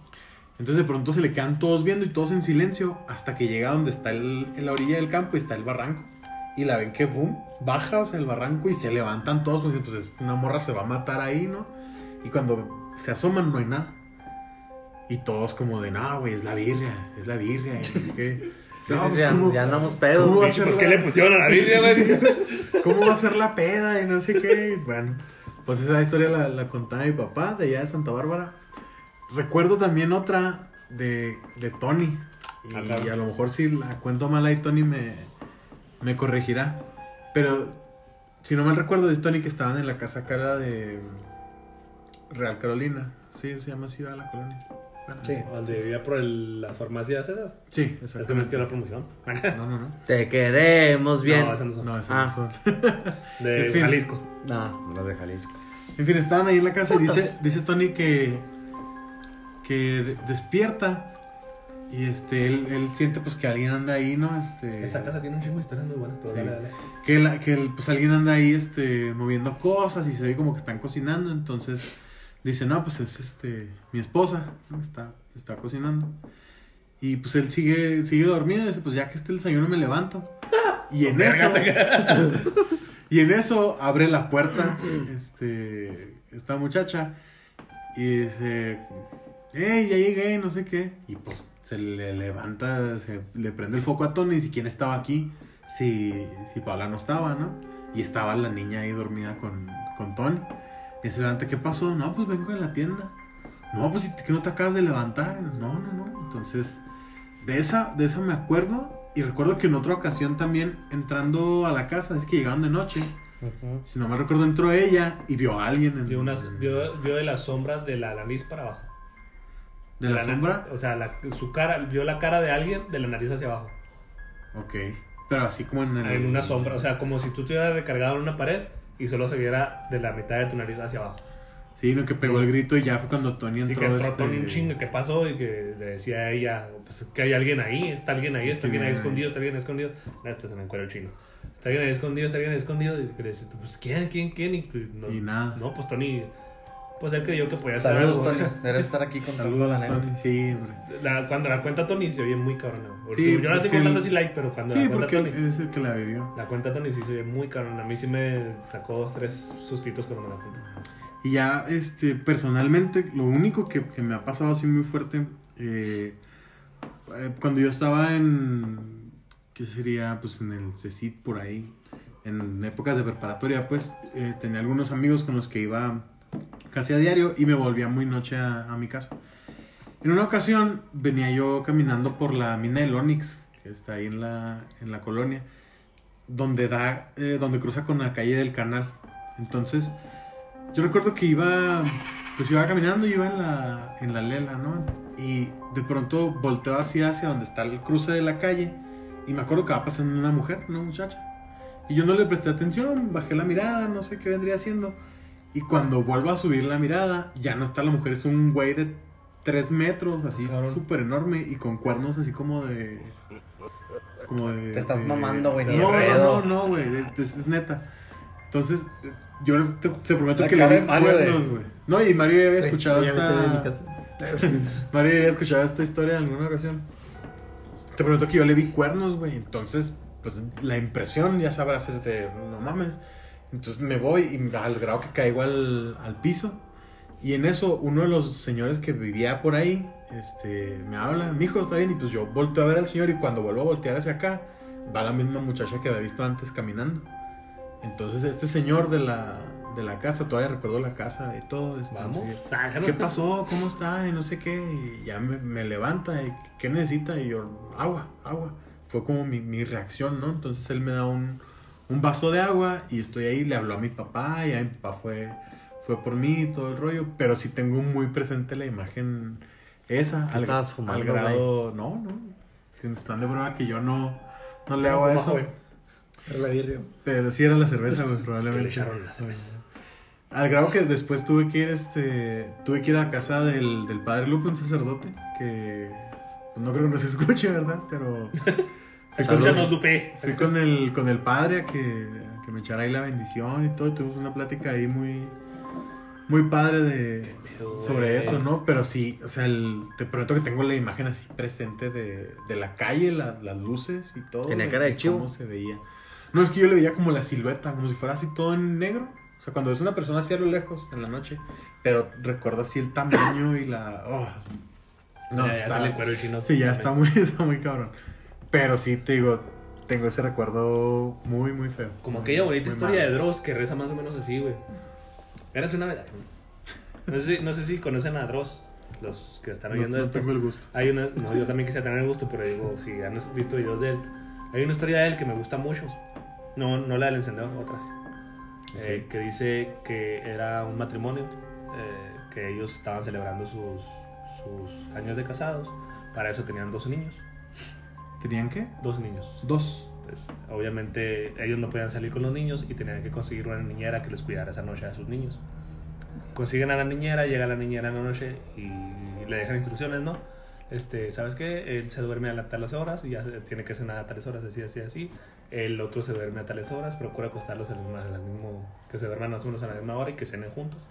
Entonces de pronto se le quedan todos viendo y todos en silencio hasta que llega donde está el, en la orilla del campo y está el barranco. Y la ven que, boom, baja, o sea, el barranco y se levantan todos. Pues, dicen, pues es- una morra se va a matar ahí, ¿no? Y cuando se asoman no hay nada. Y todos como de, no, güey, es la birria, es la birria. y no qué. Pues, ya, ¿cómo- ya andamos pedos. ¿Cómo va a ser Pues, ¿qué la- le pusieron a la Biblia, güey? ¿Cómo va a ser la peda? Y no sé qué. Bueno, pues esa historia la, la contaba mi papá de allá de Santa Bárbara. Recuerdo también otra de, de Tony. Y Ah, claro. a lo mejor si la cuento mal ahí, Tony me, me corregirá. Pero si no mal recuerdo, es Tony que estaban en la casa cara de Real Carolina. Sí, se llama Ciudad de la Colonia. Bueno, Sí. Donde vivía por el, las farmacias esas. Sí, Es que no es que exactamente. la promoción. No, no, no. Te queremos bien. No, esas no son. No, esas Ah. no son. De en fin. Jalisco. No, las de Jalisco. En fin, estaban ahí en la casa y dice, dice Tony que, que de- despierta y este, él, él siente pues que alguien anda ahí, ¿no? Este, Esa casa tiene un chingo de historias muy buenas, pero Sí. dale, dale. que, la- que el- pues alguien anda ahí este, moviendo cosas y se ve como que están cocinando, entonces dice, no, pues es este, mi esposa, ¿no? Está, está cocinando. Y pues él sigue, sigue dormido y dice, pues ya que esté el desayuno me levanto. Y en eso... Y en eso abre la puerta este, esta muchacha y dice, hey, ya llegué, no sé qué. Y pues se le levanta, se le prende el foco a Tony y dice, ¿quién estaba aquí? Si, si Paula no estaba, ¿no? Y estaba la niña ahí dormida con, con Tony. Y se levanta, ¿qué pasó? No, pues vengo de la tienda. No, pues ¿y que no te acabas de levantar. No, no, no. Entonces, de esa, de esa me acuerdo. Y recuerdo que en otra ocasión también, entrando a la casa, es que llegaban de noche. Ujú. Si no me recuerdo, entró ella y vio a alguien. En, Vio, unas, vio, vio de la sombra de la nariz para abajo. ¿De la na- sombra? O sea, la- su cara, vio la cara de alguien de la nariz hacia abajo. Ok. Pero así como en, el- En una sombra. O sea, como si tú estuvieras recargado en una pared y solo se viera de la mitad de tu nariz hacia abajo. Sí, no, que pegó el grito y ya fue cuando Tony entró. que entró este, Tony un chingo, ¿qué pasó? Y que le decía a ella, pues que hay alguien ahí, está alguien ahí, está Sí, alguien ahí escondido, está alguien ahí escondido. No, este se me encuera el chino. Está alguien ahí escondido, está alguien ahí escondido. Y que le dice, pues ¿quién, quién, quién? Y, pues, no, Y nada. No, pues Tony, pues él creyó que podía hacer Saludos, algo. Tony. Deberías estar aquí contando Saludos, la neta. Tony. Sí, hombre. La- cuando la cuenta Tony se oye muy cabrona. Sí, Yo la estoy contando el- así like, pero cuando Sí, la cuenta porque Tony. es el que la vivió. La cuenta Tony sí se oye muy cabrona. A mí sí me sacó dos, tres sustitos cuando me la cuenta. Y ya, este, personalmente, lo único que, que me ha pasado así muy fuerte, eh, eh, cuando yo estaba en, ¿qué sería? Pues en el CECIT por ahí, en épocas de preparatoria, pues eh, tenía algunos amigos con los que iba casi a diario y me volvía muy noche a, mi casa. En una ocasión venía yo caminando por la mina del Onix, que está ahí en la, en la colonia, donde da, eh, donde cruza con la calle del canal. Entonces, yo recuerdo que iba, pues iba caminando iba en la, en la lela, ¿no? Y de pronto volteo hacia, hacia donde está el cruce de la calle y me acuerdo que va pasando una mujer, una muchacha. Y yo no le presté atención, bajé la mirada, no sé qué vendría haciendo. Y cuando vuelvo a subir la mirada, ya no está la mujer, es un güey de 3 metros, así súper enorme y con cuernos así como de... Como de... Te estás de- mamando, güey, ni No, no, no, no, güey, es, es- es neta. Entonces, yo te, te prometo La que le de- cuernos, güey. No, y Mario ya había escuchado mi esta... Mario ya había escuchado esta historia en alguna ocasión. Te prometo que yo le vi cuernos, güey. Entonces, pues la impresión, ya sabrás, es de no mames. Entonces me voy y al grado que caigo al, al piso. Y en eso, uno de los señores que vivía por ahí, este, me habla, mi hijo está bien. Y pues yo volteo a ver al señor y cuando vuelvo a voltear hacia acá, va la misma muchacha que había visto antes caminando. Entonces este señor de la, de la casa, todavía recuerdo la casa y todo. este, Vamos. así, Ah, ¿Qué pasó? ¿Cómo está? Y no sé qué. Y ya me, me levanta. Y, ¿Qué necesita? Y yo, agua, agua. Fue como mi, mi reacción, ¿no? Entonces él me da un, un vaso de agua y estoy ahí. Le habló a mi papá y a mi papá fue, fue por mí y todo el rollo. Pero sí tengo muy presente la imagen esa. ¿Qué estabas fumando, Al grado, no, no. Están de broma que yo no, no le hago eso. Era la birria. Pero sí era la cerveza, güey, probablemente. le echaron la cerveza. Al grado que después tuve que ir, este, tuve que ir a la casa del, del padre Lupe, un sacerdote, que pues, no creo que nos escuche, ¿verdad? Pero Escúchanos, Lupe. fui con el, con el padre a que, a que me echara ahí la bendición y todo. Tuvimos una plática ahí muy, muy padre de, Pero, sobre güey. eso, ¿no? Pero sí, o sea, el- te prometo que tengo la imagen así presente de, de la calle, la- las luces y todo. Tenía cara de chivo. cómo se veía. No, es que yo le veía como la silueta, como si fuera así todo en negro. O sea, cuando es una persona así a lo lejos, en la noche. Pero recuerdo así el tamaño y la... oh. No, ya, ya está- se le cuero el chino. Sí, ya está muy, está muy cabrón. Pero sí, te digo, tengo ese recuerdo muy, muy feo. Como aquella bonita Muy historia de malo. Dross que reza más o menos así, güey. Eres una verdad. No sé, si, no sé si conocen a Dross, los que están No, oyendo no esto. tengo el gusto. Hay una, no, yo también quisiera tener el gusto, pero digo, si han visto videos de él, hay una historia de él que me gusta mucho. No, no la del encendedor, otra. Eh, que dice que era un matrimonio, eh, que ellos estaban celebrando sus, sus años de casados. Para eso tenían dos niños. ¿Tenían qué? Dos niños. Dos. Pues, obviamente ellos no podían salir con los niños y tenían que conseguir una niñera que les cuidara esa noche a sus niños. Consiguen a la niñera, llega la niñera en la noche y le dejan instrucciones, ¿no? Este, ¿sabes qué? Él se duerme a tales horas y ya tiene que cenar a tales horas, así, así, así. El otro se duerme a tales horas, procura acostarlos al mismo, al mismo- que se duerman más o menos a la misma hora y que cenen juntos.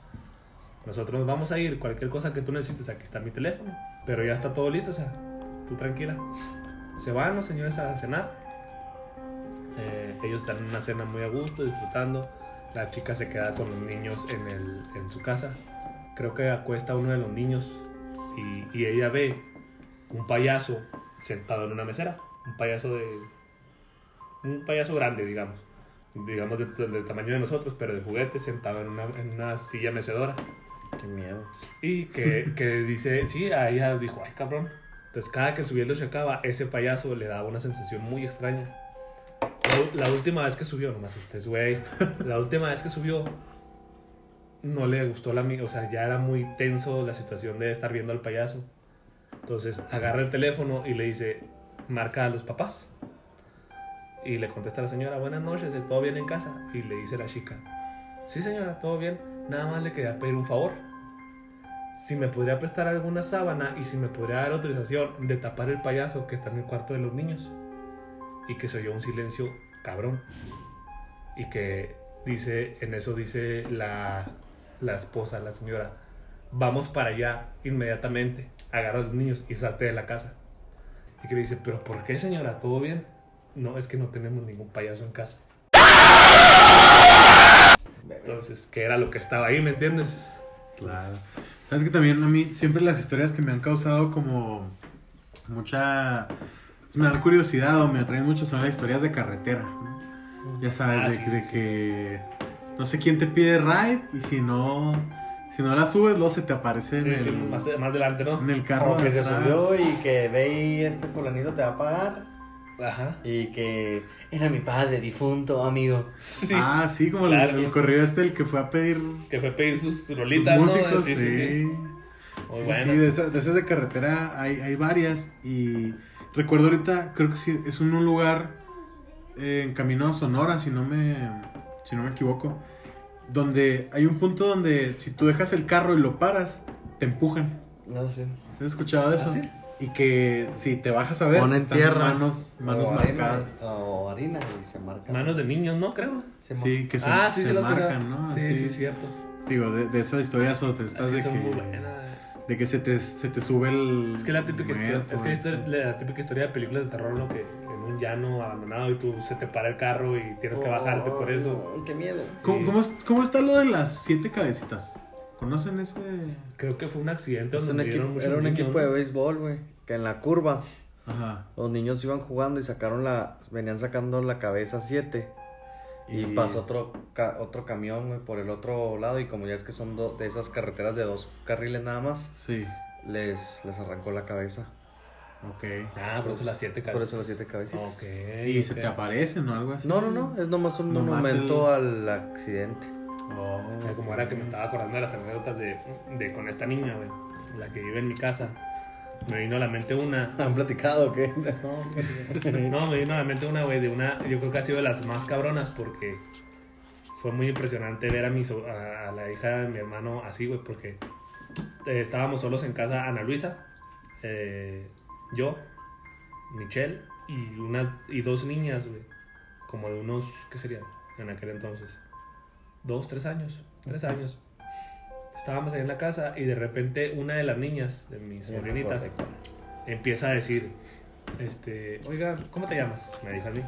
Nosotros vamos a ir, cualquier cosa que tú necesites, aquí está mi teléfono, pero ya está todo listo, o sea, tú tranquila. Se van los señores a cenar, eh, ellos están en una cena muy a gusto, disfrutando. La chica se queda con los niños en, el, en su casa. Creo que acuesta a uno de los niños y, y ella ve un payaso sentado en una mesera. Un payaso de. Un payaso grande, digamos. Digamos de- del tamaño de nosotros, pero de juguete, sentado en una, en una silla mecedora. Qué miedo. Y que, que dice, sí, a ella dijo, ay cabrón, Entonces, cada que subía y lo checaba, ese payaso le daba una sensación muy extraña. La, la última vez que subió, no me asustes, güey. La última vez que subió, no le gustó la amiga. O sea, ya era muy tenso la situación de estar viendo al payaso. Entonces, agarra el teléfono y le dice, marca a los papás. Y le contesta a la señora, buenas noches, ¿todo bien en casa? Y le dice la chica, sí señora, todo bien. Nada más le quería pedir un favor. Si me podría prestar alguna sábana y si me podría dar autorización de tapar el payaso que está en el cuarto de los niños. Y que se oyó un silencio cabrón. Y que dice, en eso dice la, la esposa, la señora, vamos para allá inmediatamente, agarra a los niños y salte de la casa. Y que le dice, pero ¿por qué señora? ¿Todo bien? No, es que no tenemos ningún payaso en casa. Entonces, que era lo que estaba ahí, ¿me entiendes? Claro. Sabes que también a mí siempre las historias que me han causado como mucha... Me dan curiosidad o me atraen mucho son las historias de carretera. ¿no? Ya sabes, Ah, de, sí, de sí, que no sé quién te pide ride y si no, si no la subes, luego se te aparece en, Sí, el, sí, más, más adelante, ¿no? en el carro. Como que se subió y que ve y este fulanito te va a pagar. Ajá. Y que era mi padre difunto, amigo. Sí. Ah, sí, como el- Claro. el, corrido este, el que fue a pedir Que fue a pedir sus sus rolitas, músicos. ¿no? sí, Sí, sí, sí. Muy sí, de, esas, de esas de carretera hay, hay varias. Y recuerdo ahorita, creo que sí, es un lugar eh, en camino a Sonora, si no me, si no me equivoco. Donde hay un punto donde si tú dejas el carro y lo paras, te empujan. No sé. ¿Has escuchado de eso? ¿Ah, sí? Y que si te bajas a ver, Ponen están tierra. manos, manos o arena, marcadas. o harina y se marca. Manos de niños, ¿no? Creo. Se Sí, que se, ah, sí, se se lo marcan, ¿no? Sí, Así. sí, cierto. Digo, de, de esas historias o te estás Así de son que, de que se te, se te sube el. Es que la típica, historia, muerto, es que la, historia- la típica historia de películas de terror, ¿no? Que en un llano abandonado y tú se te para el carro y tienes que bajarte por eso. Oh, qué miedo. ¿Cómo, cómo, es- cómo está lo de las siete cabecitas? ¿Conocen ese? Creo que fue un accidente donde un equipo- muchos era un niños, equipo de béisbol, güey. Que en la curva Ajá. los niños iban jugando y sacaron la. Venían sacando la cabeza 7. Y, pasó otro, ca- otro camión, güey, por el otro lado. Y como ya es que son do- de esas carreteras de dos carriles nada más, Sí, les, les arrancó la cabeza. ok. Ah, por eso las siete Por cabezas. eso las siete cabecitas. Ok. ¿Y se te aparecen o algo así? No, no, no, es nomás un Nomás monumento al accidente. Oh, Como ahora que me estaba acordando de las anécdotas de, de con esta niña, güey, la que vive en mi casa. Me vino a la mente una. ¿Han platicado o qué? No, me vino a la mente una, güey, de una. Yo creo que ha sido de las más cabronas porque fue muy impresionante ver a, mi, so- a, a la hija de mi hermano así, güey, porque eh, estábamos solos en casa, Ana Luisa, eh, yo, Michelle y, una, y dos niñas, güey, como de unos, ¿qué serían? En aquel entonces. Dos, tres años, tres años. Estábamos ahí en la casa y de repente una de las niñas, de mis sobrinitas, empieza a decir, este, oiga, ¿cómo te llamas? Me dijo a mí.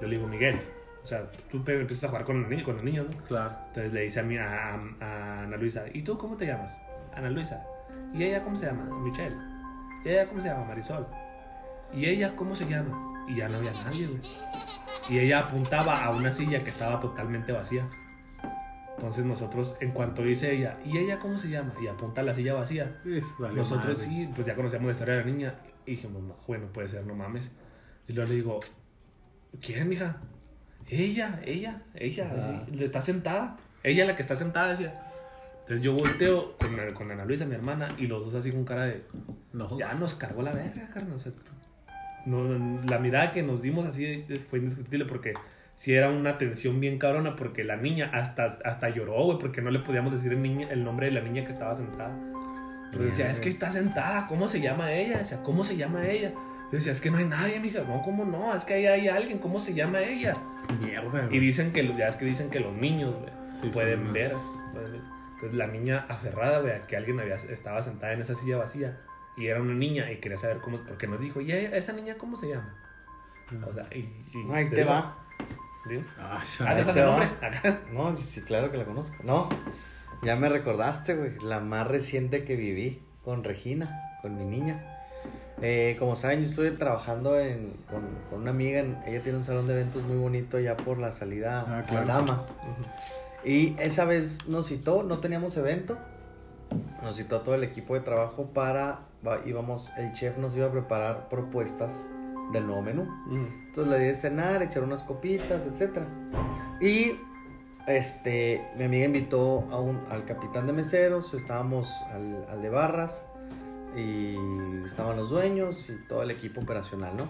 Yo le digo, Miguel. O sea, tú empiezas a jugar con los niños, con los niños, ¿no? claro. Entonces le dice a, mí, a, a- a Ana Luisa, ¿y tú cómo te llamas? Ana Luisa. ¿Y ella cómo se llama? Michelle. ¿Y ella cómo se llama? Marisol. ¿Y ella cómo se llama? Y ya no había nadie, güey. Y ella apuntaba a una silla que estaba totalmente vacía. Entonces nosotros, en cuanto dice ella, ¿y ella cómo se llama? Y apunta a la silla vacía. Es, vale Nosotros madre. sí, pues ya conocíamos la historia de la niña. Y dijimos, no, bueno, puede ser, no mames. Y luego le digo, ¿quién, mija? Ella, ella, ella, Ah. sí, está sentada. Ella la que está sentada, decía. Entonces yo volteo con, con Ana Luisa, mi hermana, y los dos así con cara de, No. ya nos cargó la verga, carnal. O sea, no, la mirada que nos dimos así fue indescriptible porque sí era una tensión bien cabrona porque la niña hasta, hasta lloró, güey, porque no le podíamos decir el, niña, el nombre de la niña que estaba sentada. Pero decía, es que está sentada, ¿cómo se llama ella? Decía, ¿cómo se llama ella? Yo decía, es que no hay nadie, mija. No, ¿cómo no? Es que ahí hay alguien, ¿cómo se llama ella? Mierda, Y güey. dicen que, ya es que dicen que los niños, güey, Sí, pueden son ver. más- pueden ver. Entonces la niña aferrada, güey, a que alguien había, estaba sentada en esa silla vacía y era una niña y quería saber cómo, porque nos dijo, ¿y esa niña cómo se llama? O sea, y, y- Ahí te digo, va. Digo, Ah, Ah, ya. ¿te Ahí sabes te el va. nombre? Acá. No, sí, claro que la conozco. No, ya me recordaste, güey. La más reciente que viví con Regina, con mi niña. Eh, como saben, yo estuve trabajando en, con, con una amiga. en- ella tiene un salón de eventos muy bonito ya por la salida Ah, a claro. Dama. Y esa vez nos citó, no teníamos evento. nos citó a todo el equipo de trabajo para, íbamos, el chef nos iba a preparar propuestas del nuevo menú. Entonces le di de cenar, echar unas copitas, etc. Y este, mi amiga invitó a un, al capitán de meseros, estábamos al, al de barras y estaban los dueños y todo el equipo operacional, ¿no?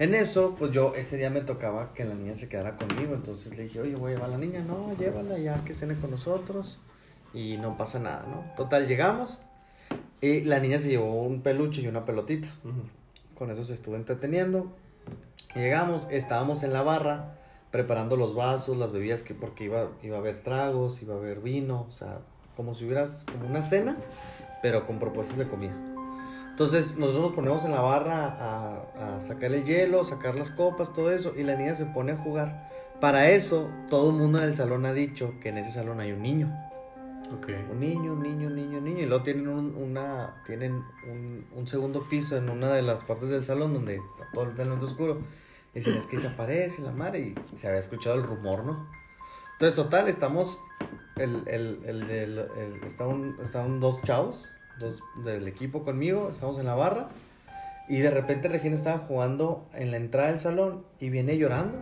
En eso, pues yo ese día me tocaba que la niña se quedara conmigo, entonces le dije, oye, voy a llevar a la niña, no, llévala ya que cene con nosotros y no pasa nada, ¿no? Total, llegamos y la niña se llevó un peluche y una pelotita. Con eso se estuvo entreteniendo. Llegamos, estábamos en la barra preparando los vasos, las bebidas, que porque iba, iba a haber tragos, iba a haber vino, o sea, como si hubieras como una cena, pero con propuestas de comida. Entonces nosotros nos ponemos en la barra a, a sacar el hielo, sacar las copas, todo eso, y la niña se pone a jugar. Para eso, todo el mundo en el salón ha dicho que en ese salón hay un niño. Un niño, un niño, un niño, un niño. Y luego tienen un, una, tienen un, un segundo piso en una de las partes del salón donde está todo totalmente oscuro. Y dicen, es que se aparece la madre. Y se había escuchado el rumor, ¿no? Entonces, total, estamos. El, el, el el- está un, dos chavos, dos del equipo conmigo. Estamos en la barra. Y de repente Regina estaba jugando en la entrada del salón y viene llorando.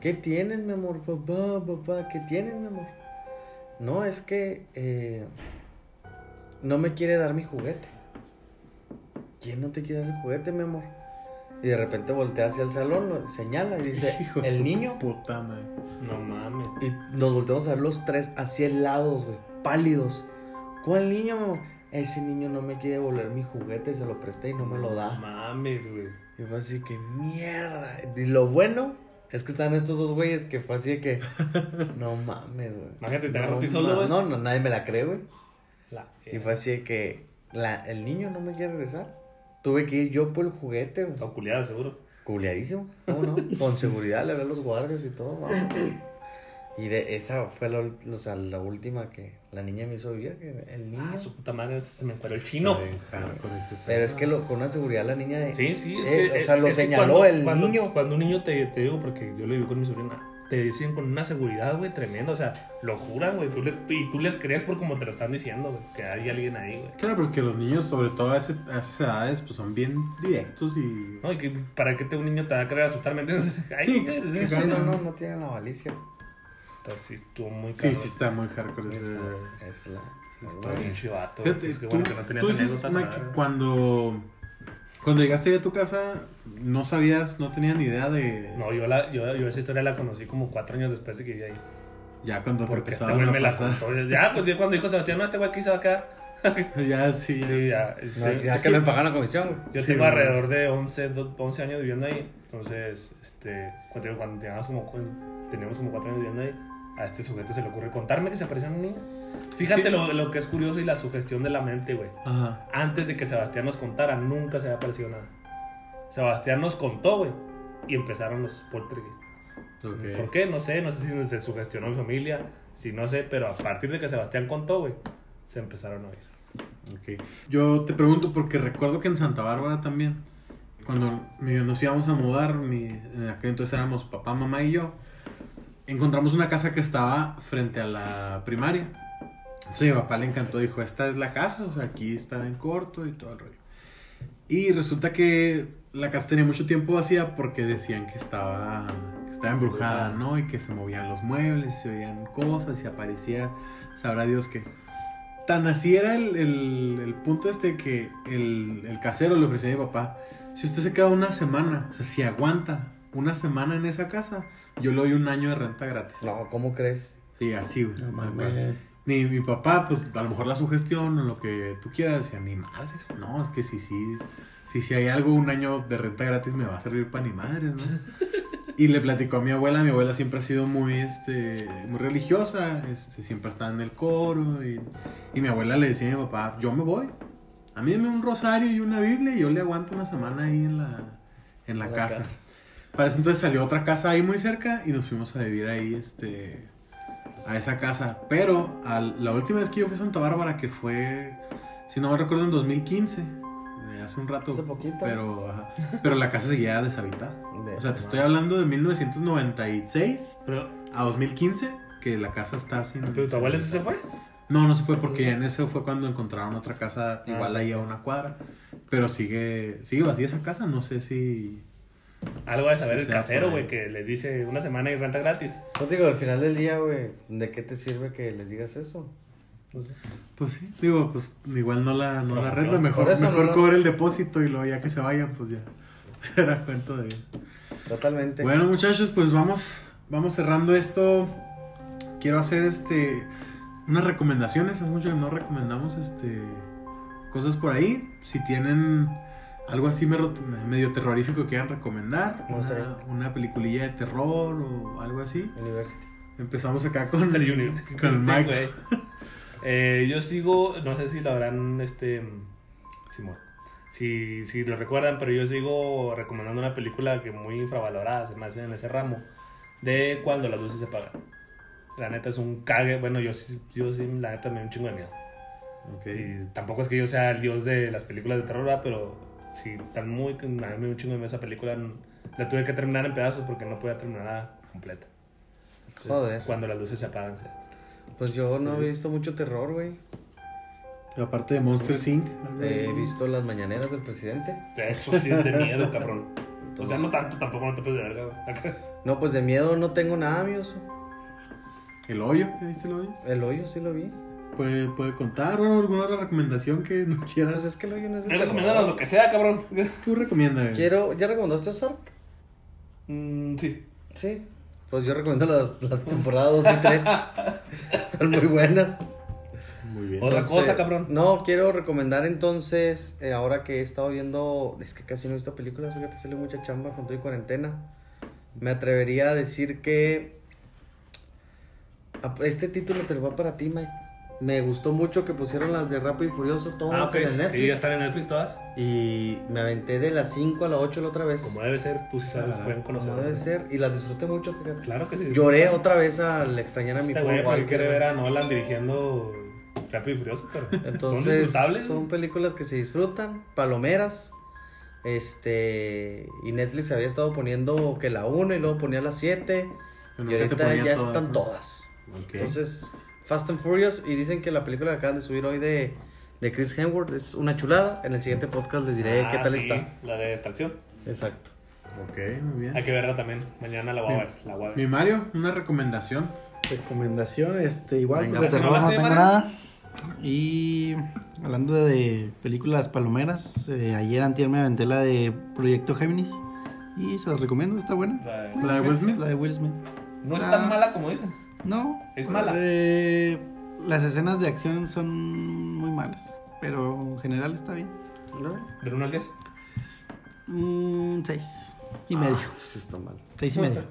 ¿Qué tienes, mi amor? Papá, papá, ¿qué tienes, mi amor? No, es que eh, no me quiere dar mi juguete. ¿Quién no te quiere dar el juguete, mi amor? Y de repente voltea hacia el salón, lo señala y dice, Hijo el niño. Puta madre. No mames. Y nos volteamos a ver los tres así helados, güey, pálidos. ¿Cuál niño, mi amor? Ese niño no me quiere devolver mi juguete, se lo presté y no me lo No da. mames, güey. Y fue así que mierda. Y lo bueno es que están estos dos güeyes que fue así de que no mames, güey. Imagínate, te agarra a No ti solo, güey. No, no, nadie me la cree, güey. La- Y fue así de que la, el niño no me quiere regresar. Tuve que ir yo por el juguete, güey. Está culiado, seguro. Culiadísimo. ¿Cómo no? Con seguridad le hablé a los guardias y todo. vamos. Y de esa fue la, o sea, la última que la niña me hizo vivir. Que el niño. Ah, su puta madre, se me paró el chino. Pero es que lo, con una seguridad la niña de. Sí, sí, es Eh, que. o sea, lo señaló cuando- el cuando- niño. Cuando un niño te, te digo, porque yo lo viví con mi sobrina, te dicen con una seguridad, güey, tremenda. O sea, lo juran, güey. tú y tú les crees por como te lo están diciendo, güey. Que hay alguien ahí, güey. Claro, porque los niños, sobre todo a, ese- a esas edades, pues son bien directos y. No, y que para qué te, un niño te va a querer asustar, ¿me entiendes? Ay, Sí, güey, sí, sí, Sí, sí, no, no, no tienen la malicia. Entonces, sí, estuvo muy Sí, caro. sí, está muy hardcore. es la. Está bien chivato. Fíjate, qué tú, bueno que no tenías tú dices. Mike, cuando, cuando llegaste a tu casa, no sabías, no tenías ni idea de. No, yo, la, yo, yo esa historia la conocí como cuatro años después de que viví ahí. Ya cuando Porque este güey a me la contó. Ya, pues yo cuando dijo Sebastián, no, este güey aquí se va a quedar. Ya, sí. Sí, ya. No, ya es que que me pagan la comisión, yo sí, tengo güey. alrededor de 11, do- 11 años viviendo ahí. Entonces, este, cuando, cuando teníamos como, cu- teníamos como 4 años viviendo ahí, a este sujeto se le ocurre contarme que se apareció un niño. Fíjate que- lo, lo que es curioso y la sugestión de la mente, güey. Ajá. Antes de que Sebastián nos contara, nunca se había aparecido nada. Sebastián nos contó, güey. Y empezaron los poltergeist. Ok. ¿Por qué? No sé, no sé si se sugestionó mi familia, si no sé, pero a partir de que Sebastián contó, güey, se empezaron a oír. Ok. Yo te pregunto porque recuerdo que en Santa Bárbara también, cuando nos íbamos a mudar, mi, en aquel entonces éramos papá, mamá y yo, encontramos una casa que estaba frente a la primaria. Entonces mi papá le encantó, dijo, esta es la casa, o sea, aquí está en corto y todo el rollo. Y resulta que la casa tenía mucho tiempo vacía porque decían que estaba, estaba embrujada, ¿no? Y que se movían los muebles, se oían cosas y aparecía, sabrá Dios que... Tan así era el, el- punto este que el, el casero le ofreció a mi papá, si usted se queda una semana, o sea, si aguanta una semana en esa casa, yo le doy un año de renta gratis. No, ¿cómo crees? Sí, así, güey. No mames. Ni mi papá, pues a lo mejor la sugestión o lo que tú quieras, decía, ni madres. No, es que si sí, si, si hay algo, un año de renta gratis me va a servir para ni madres, ¿no? Y le platicó a mi abuela, mi abuela siempre ha sido muy, este, muy religiosa, este, siempre está en el coro. Y, y mi abuela le decía a mi papá, yo me voy. A mí dame un rosario y una Biblia y yo le aguanto una semana ahí en la, en la, En la casa. casa. Para ese entonces salió otra casa ahí muy cerca y nos fuimos a vivir ahí, este, a esa casa. Pero al- la última vez que yo fui a Santa Bárbara, que fue, si no me recuerdo, en 2015, eh, hace un rato. Hace poquito. Pero, ajá, pero la casa seguía deshabitada. De- O sea, te estoy hablando de 1996 Pero, a 2015, que la casa está sin... pero tu abuela se fue. No, no se fue porque en ese fue cuando encontraron otra casa Ah, igual ahí a una cuadra. Pero sigue, sigue vacía esa casa, no sé si... Algo de saber Sí, el casero, güey, que les dice una semana y renta gratis. No digo, al final del día, güey, ¿de qué te sirve que les digas eso? No sé. Pues sí, digo, pues igual no la, no la renta, mejor, eso mejor no cobre el depósito y luego ya que se vayan, pues ya será cuento de... Totalmente. Bueno muchachos, pues vamos, vamos cerrando esto. Quiero hacer este unas recomendaciones. Hace mucho que no recomendamos este cosas por ahí. Si tienen algo así medio terrorífico que quieran recomendar, una, una peliculilla de terror o algo así. University. Empezamos acá con, University, con este, Mike. Eh, yo sigo, no sé si lo habrán, este, Simón, si, si lo recuerdan, pero yo sigo recomendando una película que muy infravalorada, se me hace en ese ramo, de cuando las luces se apagan. La neta es un cague, bueno, yo, sí- yo sí, la neta me da un chingo de miedo. Ok. Y tampoco es que yo sea el dios de las películas de terror, ¿verdad? pero sí, tan muy, a mí me da un chingo de esa película. La tuve que terminar en pedazos porque no podía terminarla completa. Entonces, Joder. Cuando las luces se apagan, sí. Pues yo no he visto mucho terror, güey. Aparte de Monster Inc. He visto las mañaneras del presidente. Eso sí es de miedo, cabrón. O sea, no tanto, tampoco no te puedes de verga, güey. No, pues de miedo no tengo nada, míos. El hoyo, ¿ya viste el hoyo? El hoyo sí lo vi. Puede, puede contar o alguna otra recomendación que nos Pues quieras. es que el hoyo no terror. recomiendan lo que sea, cabrón. Tú recomienda. Quiero, ¿ya recomendaste Ozark? Mm, sí. Sí. Pues yo recomiendo las, las temporadas 2 y 3. Están muy buenas. Muy bien. Otra Entonces, cosa, cabrón. No, quiero recomendar entonces, eh, ahora que he estado viendo, es que casi no he visto películas, fíjate, sale mucha chamba con todo y cuarentena. Me atrevería a decir que este título te lo va para ti, Mike. Me gustó mucho que pusieron las de Rápido y Furioso todas Ah, ok. en el Netflix. Sí, ya están en Netflix todas. Y me aventé de las 5 a la 8 la otra vez. Como debe ser, tú sí sabes, Ah, pueden conocer. Como debe ser. Y las disfruté mucho, fíjate. Claro que sí. Lloré otra vez al extrañar a mi Este porque Walker, quiere ver a Nolan dirigiendo Rápido y Furioso, pero son Entonces, disfrutables. son películas que se disfrutan, palomeras. Este, y Netflix había estado poniendo que la 1 y luego ponía la 7. Pero Y ahorita ya todas, están ¿no? todas. Ok. Entonces, Fast and Furious. Y dicen que la película que acaban de subir hoy de, de Chris Hemsworth es una chulada. En el siguiente podcast les diré Ah, qué tal sí, está. La de esta acción. Exacto. Ok, muy bien. Hay que verla también. Mañana la voy a ver. La voy a ver. Mi Mario, una recomendación. Recomendación, este, igual, Venga, pues de ¿se terror no hablaste, tengo nada. Y hablando de películas palomeras, eh, ayer antier me aventé la de Proyecto Géminis y se las recomiendo, está buena. La de- La de Will Smith. La de Will Smith. No es Ah. tan mala como dicen. No. ¿Es mala? eh, las escenas de acción son muy malas, pero en general está bien. Del 1 al 10. Un seis y medio. Sí, está mal. Seis y medio.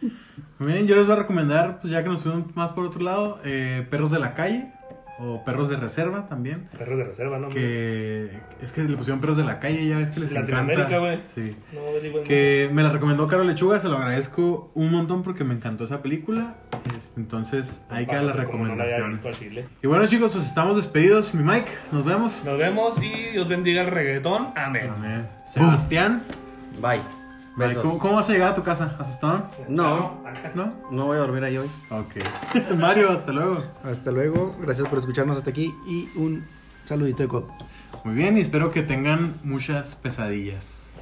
Muy bien, yo les voy a recomendar, pues ya que nos fuimos más por otro lado, eh, Perros de la Calle o Perros de Reserva también. Perros de reserva, ¿no? Que es que le pusieron Perros de la Calle, ya ves que les Latinoamérica, encanta. güey. Sí. No, digo, Que me la recomendó Caro Lechuga, se lo agradezco un montón porque me encantó esa película. Este, Entonces, ahí quedan las no recomendaciones. Y bueno, chicos, pues estamos despedidos. Mi Mike, nos vemos. Nos vemos y Dios bendiga el reggaetón. Amén. Amén. Sebastián, Bye. Besos. ¿Cómo, cómo vas a llegar a tu casa? ¿Asustado? No. ¿No? no voy a dormir ahí hoy. Ok. Mario, hasta luego. Hasta luego, gracias por escucharnos hasta aquí y un saludito de codo. Muy bien, y espero que tengan muchas pesadillas.